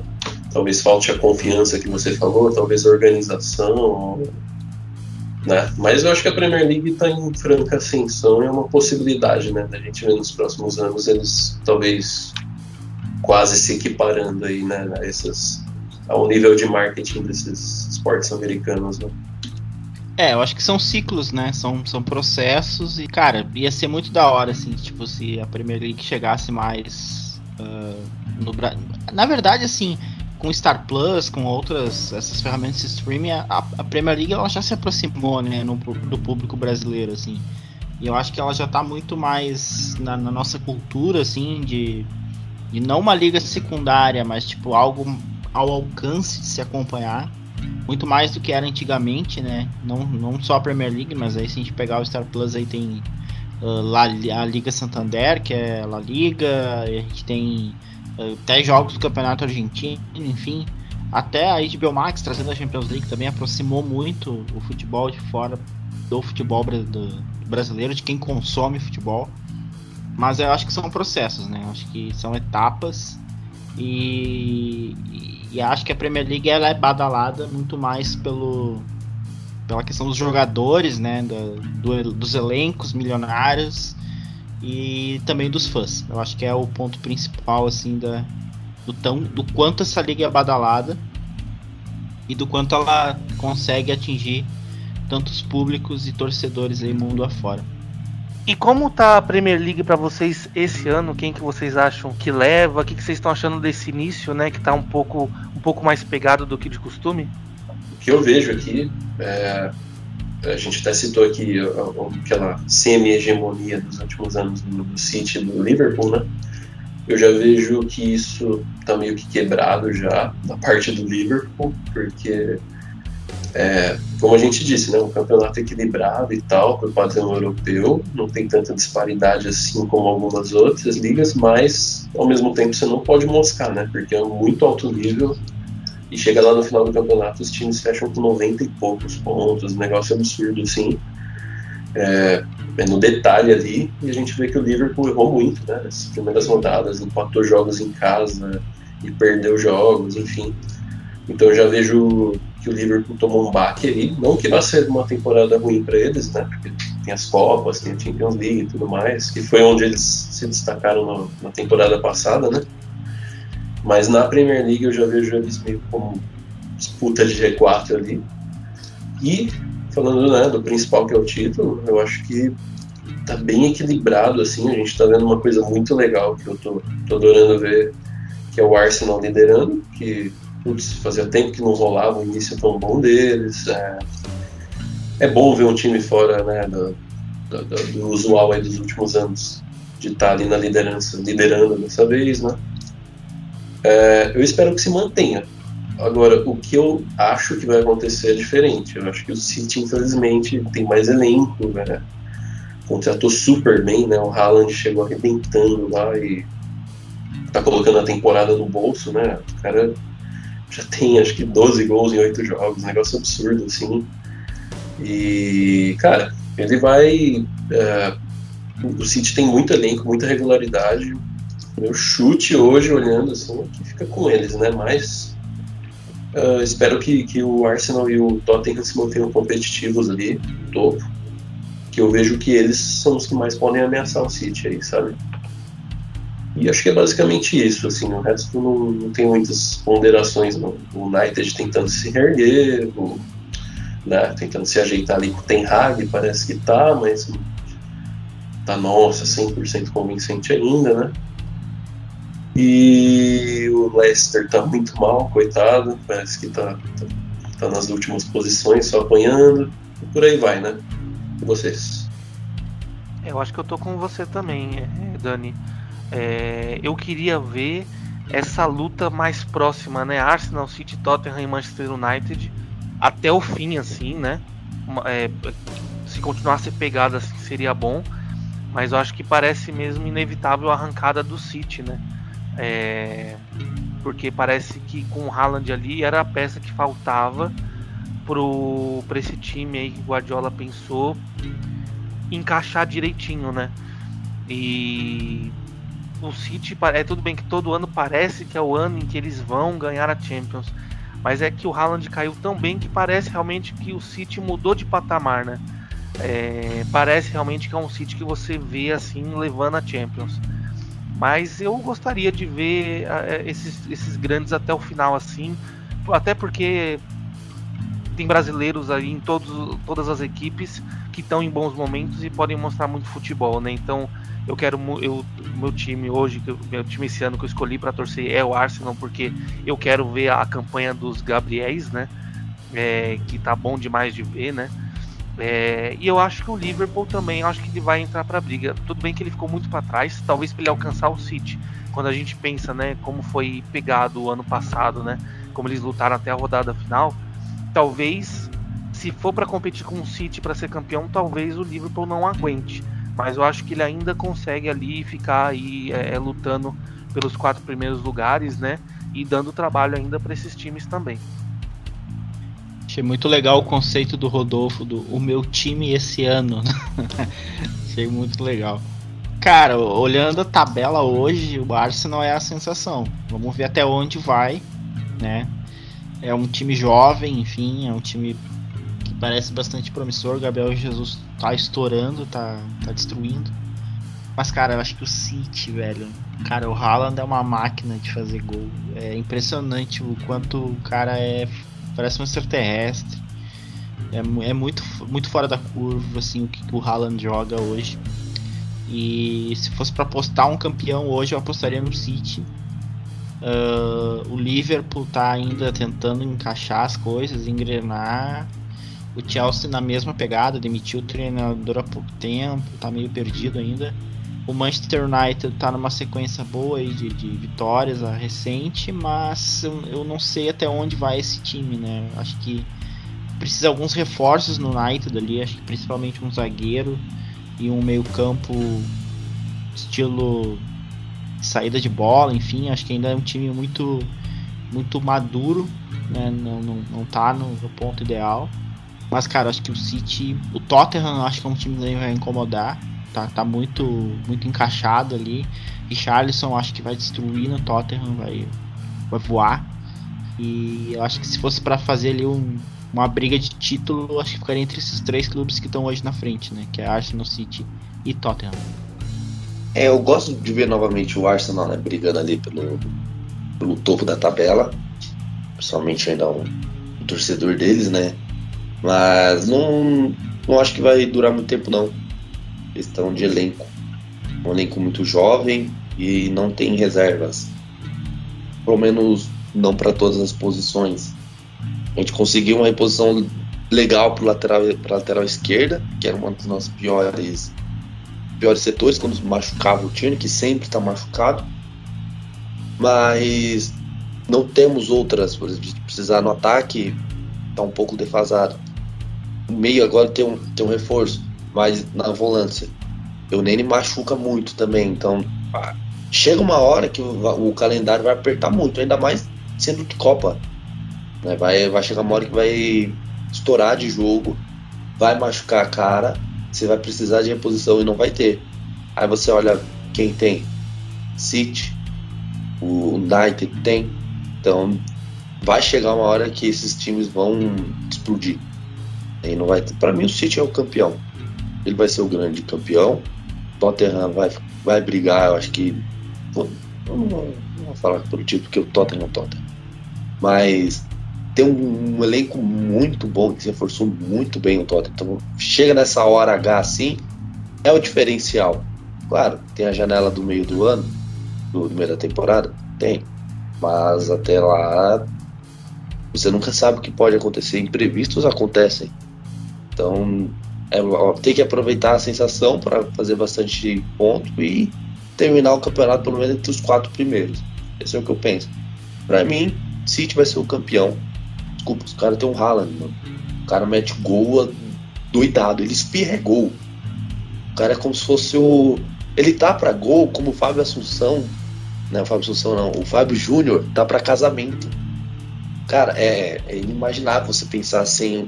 talvez falte a confiança que você falou, talvez a organização, né? Mas eu acho que a Premier League está em franca ascensão e é uma possibilidade, né? Da gente ver nos próximos anos eles talvez quase se equiparando aí, né? Essas, ao nível de marketing desses esportes americanos, né? É, eu acho que são ciclos, né? São, são processos e, cara, ia ser muito da hora, assim, tipo, se a Premier League chegasse mais uh, no Brasil. Na verdade, assim, com Star Plus, com outras essas ferramentas de streaming, a, a Premier League ela já se aproximou, né, no, do público brasileiro, assim. E eu acho que ela já tá muito mais na, na nossa cultura, assim, de, de não uma liga secundária, mas tipo algo ao alcance de se acompanhar muito mais do que era antigamente, né? Não, não só a Premier League, mas aí se a gente pegar o Star Plus aí tem uh, La, a Liga Santander, que é La Liga, a gente tem uh, até jogos do Campeonato Argentino, enfim. Até a HBO Max trazendo a Champions League também aproximou muito o futebol de fora do futebol brasileiro, de quem consome futebol. Mas eu acho que são processos, né? Eu acho que são etapas e, e acho que a Premier League ela é badalada muito mais pelo pela questão dos jogadores, né, do, do, dos elencos milionários e também dos fãs. Eu acho que é o ponto principal assim da do tão do quanto essa liga é badalada e do quanto ela consegue atingir tantos públicos e torcedores aí mundo afora. E como tá a Premier League para vocês esse ano? Quem que vocês acham que leva? O que, que vocês estão achando desse início, né? Que tá um pouco, um pouco mais pegado do que de costume? O que eu vejo aqui, é, a gente até citou aqui aquela semi-hegemonia dos últimos anos do, City e do Liverpool, né? Eu já vejo que isso tá meio que quebrado já da parte do Liverpool, porque é, como a gente disse, né, um campeonato equilibrado e tal, para o padrão europeu, não tem tanta disparidade assim como algumas outras ligas, mas ao mesmo tempo você não pode moscar, né, porque é muito alto nível e chega lá no final do campeonato os times fecham com 90 e poucos pontos, um negócio absurdo assim. É, é, no detalhe ali e a gente vê que o Liverpool errou muito, né, nas primeiras rodadas, empatou jogos em casa e perdeu jogos, enfim. Então eu já vejo que o Liverpool tomou um baque aí. Não que vá ser uma temporada ruim para eles, né? Porque tem as Copas, tem a Champions League e tudo mais, que foi onde eles se destacaram na, na temporada passada, né? Mas na Premier League eu já vejo eles meio como disputa de G4 ali. E falando né, do principal que é o título, eu acho que tá bem equilibrado assim. A gente tá vendo uma coisa muito legal que eu tô, tô adorando ver, que é o Arsenal liderando, que putz, fazia tempo que não rolava o início tão bom deles. É, é bom ver um time fora né, do, do, do usual aí dos últimos anos, de estar tá ali na liderança, liderando dessa vez, né? É, eu espero que se mantenha. Agora, o que eu acho que vai acontecer é diferente. Eu acho que o City, infelizmente, tem mais elenco, né? Contratou super bem, né? O Haaland chegou arrebentando lá e tá colocando a temporada no bolso, né? O cara já tem acho que 12 gols em 8 jogos, um negócio absurdo, assim. E, cara, ele vai. É, o City tem muito elenco, muita regularidade. Meu chute hoje, olhando assim, é que fica com eles, né? Mas uh, espero que, que o Arsenal e o Tottenham se mantenham competitivos ali, topo. Que eu vejo que eles são os que mais podem ameaçar o City aí, sabe? E acho que é basicamente isso, assim, o resto não, não tem muitas ponderações. Não. O United tentando se reerguer, o, né, tentando se ajeitar ali com o Ten Hag, parece que tá, mas tá, nossa, 100% convincente ainda, né? E o Leicester tá muito mal, coitado. Parece que tá, tá, tá nas últimas posições, só apanhando. E por aí vai, né? E vocês? Eu acho que eu tô com você também, é, Dani. É, eu queria ver essa luta mais próxima, né? Arsenal, City, Tottenham e Manchester United até o fim, assim, né? É, se continuasse pegada assim, seria bom. Mas eu acho que parece mesmo inevitável a arrancada do City, né? É, porque parece que com o Haaland ali era a peça que faltava para esse time aí que o Guardiola pensou encaixar direitinho, né? E o City é tudo bem que todo ano parece que é o ano em que eles vão ganhar a Champions, mas é que o Haaland caiu tão bem que parece realmente que o City mudou de patamar, né? É, parece realmente que é um City que você vê assim levando a Champions. Mas eu gostaria de ver é, esses, esses grandes até o final assim, até porque tem brasileiros aí em todos, todas as equipes que estão em bons momentos e podem mostrar muito futebol, né? Então eu quero eu meu time hoje, meu time esse ano que eu escolhi para torcer é o Arsenal porque eu quero ver a campanha dos Gabriéis, né? É, que tá bom demais de ver, né? É, e eu acho que o Liverpool também, acho que ele vai entrar para a briga. Tudo bem que ele ficou muito para trás, talvez para ele alcançar o City. Quando a gente pensa, né, como foi pegado o ano passado, né, como eles lutaram até a rodada final, talvez se for para competir com o City para ser campeão, talvez o Liverpool não aguente. Mas eu acho que ele ainda consegue ali ficar aí é, é lutando pelos quatro primeiros lugares, né, e dando trabalho ainda para esses times também. Achei muito legal o conceito do Rodolfo, do o meu time esse ano. Achei muito legal. Cara, olhando a tabela hoje, o Arsenal é a sensação. Vamos ver até onde vai, né? É um time jovem, enfim, é um time que parece bastante promissor. Gabriel Jesus tá estourando, tá, tá destruindo. Mas, cara, eu acho que o City, velho. Cara, o Haaland é uma máquina de fazer gol. É impressionante o quanto o cara é parece um extraterrestre. É, é muito, muito fora da curva assim, o que o Haaland joga hoje. E se fosse para apostar um campeão hoje, eu apostaria no City. Uh, o Liverpool tá ainda tentando encaixar as coisas, engrenar. O Chelsea na mesma pegada, demitiu o treinador há pouco tempo, tá meio perdido ainda. O Manchester United está numa sequência boa aí de, de vitórias a recente, mas eu, eu, não sei até onde vai esse time, né? Acho que precisa alguns reforços no United ali, acho que principalmente um zagueiro e um meio-campo estilo saída de bola, enfim, acho que ainda é um time muito muito maduro, né? Não, não, não tá no, no ponto ideal. Mas cara, acho que o City, o Tottenham acho que é um time que vai incomodar tá, tá muito, muito encaixado ali. E Charlison acho que vai destruir no Tottenham, vai, vai voar. E eu acho que se fosse para fazer ali um, uma briga de título, acho que ficaria entre esses três clubes que estão hoje na frente, né? Que é Arsenal City e Tottenham. É, eu gosto de ver novamente o Arsenal né, brigando ali pelo, pelo topo da tabela. Principalmente ainda um, um torcedor deles, né? Mas não, não acho que vai durar muito tempo não questão de elenco. Um elenco muito jovem e não tem reservas. Pelo menos não para todas as posições. A gente conseguiu uma reposição legal para lateral, pra lateral esquerda, que era um dos nossos piores, piores setores, quando machucava o time, que sempre está machucado. Mas não temos outras, por exemplo, precisar no ataque, está um pouco defasado. No meio agora tem um, tem um reforço mas na volância. O Nene machuca muito também, então chega uma hora que o, o, calendário vai apertar muito, ainda mais sendo de Copa. Né? Vai, vai chegar uma hora que vai estourar de jogo, vai machucar a cara, você vai precisar de reposição e não vai ter. Aí você olha quem tem. City, o United tem. Então vai chegar uma hora que esses times vão explodir. Não vai Para mim o City é o campeão ele vai ser o grande campeão. Tottenham vai, vai brigar, eu acho que. Pô, não, vou, não vou falar pelo título, porque o Tottenham é o Tottenham. Mas tem um, um, elenco muito bom, que se reforçou muito bem o Tottenham. Então chega nessa hora H assim, é o diferencial. Claro, tem a janela do meio do ano, no meio da temporada? Tem. Mas até lá, você nunca sabe o que pode acontecer. Imprevistos acontecem. Então, é, tem que aproveitar a sensação para fazer bastante ponto e terminar o campeonato pelo menos entre os quatro primeiros. Esse é o que eu penso. Para mim, City vai ser o campeão. Desculpa, os caras tem um Haaland, mano. O cara mete gol doidado, ele espirra gol. O cara é como se fosse o. Ele tá para gol como o Fábio Assunção. Não, o Fábio Assunção não. O Fábio Júnior tá para casamento. Cara, é, é inimaginável você pensar sem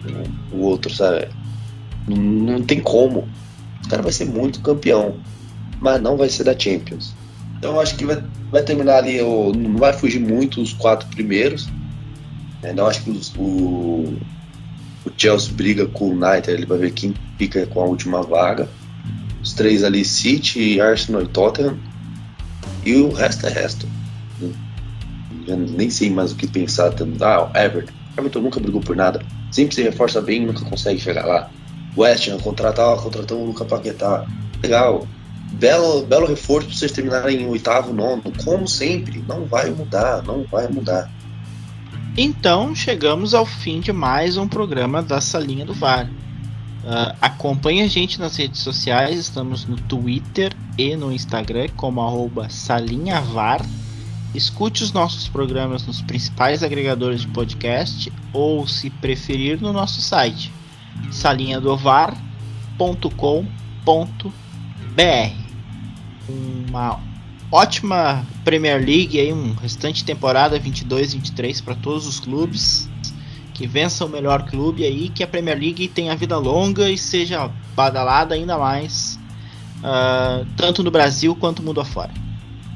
o, o outro, sabe? Não, não tem como. O cara vai ser muito campeão. Mas não vai ser da Champions. Então acho que vai, vai terminar ali. Não vai fugir muito os quatro primeiros. É, eu acho que os, o, o Chelsea briga com o United, ele vai ver quem fica com a última vaga. Os três ali, City, Arsenal e Tottenham. E o resto é resto. Nem sei mais o que pensar. Ah, Everton. Everton nunca brigou por nada. Sempre se reforça bem e nunca consegue chegar lá. West Ham contratar, contratou o Luca Paquetá. Legal. Belo, belo reforço para vocês terminarem em oitavo, nono. Como sempre, não vai mudar, não vai mudar. Então chegamos ao fim de mais um programa da Salinha do VAR. Uh, acompanhe a gente nas redes sociais, estamos no Twitter e no Instagram como arroba. Escute os nossos programas nos principais agregadores de podcast ou, se preferir, no nosso site salinhadovar.com.br. Uma ótima Premier League aí, um restante temporada 22-23 para todos os clubes. Que vença o melhor clube aí, que a Premier League tenha vida longa e seja badalada ainda mais, uh, tanto no Brasil quanto no mundo afora.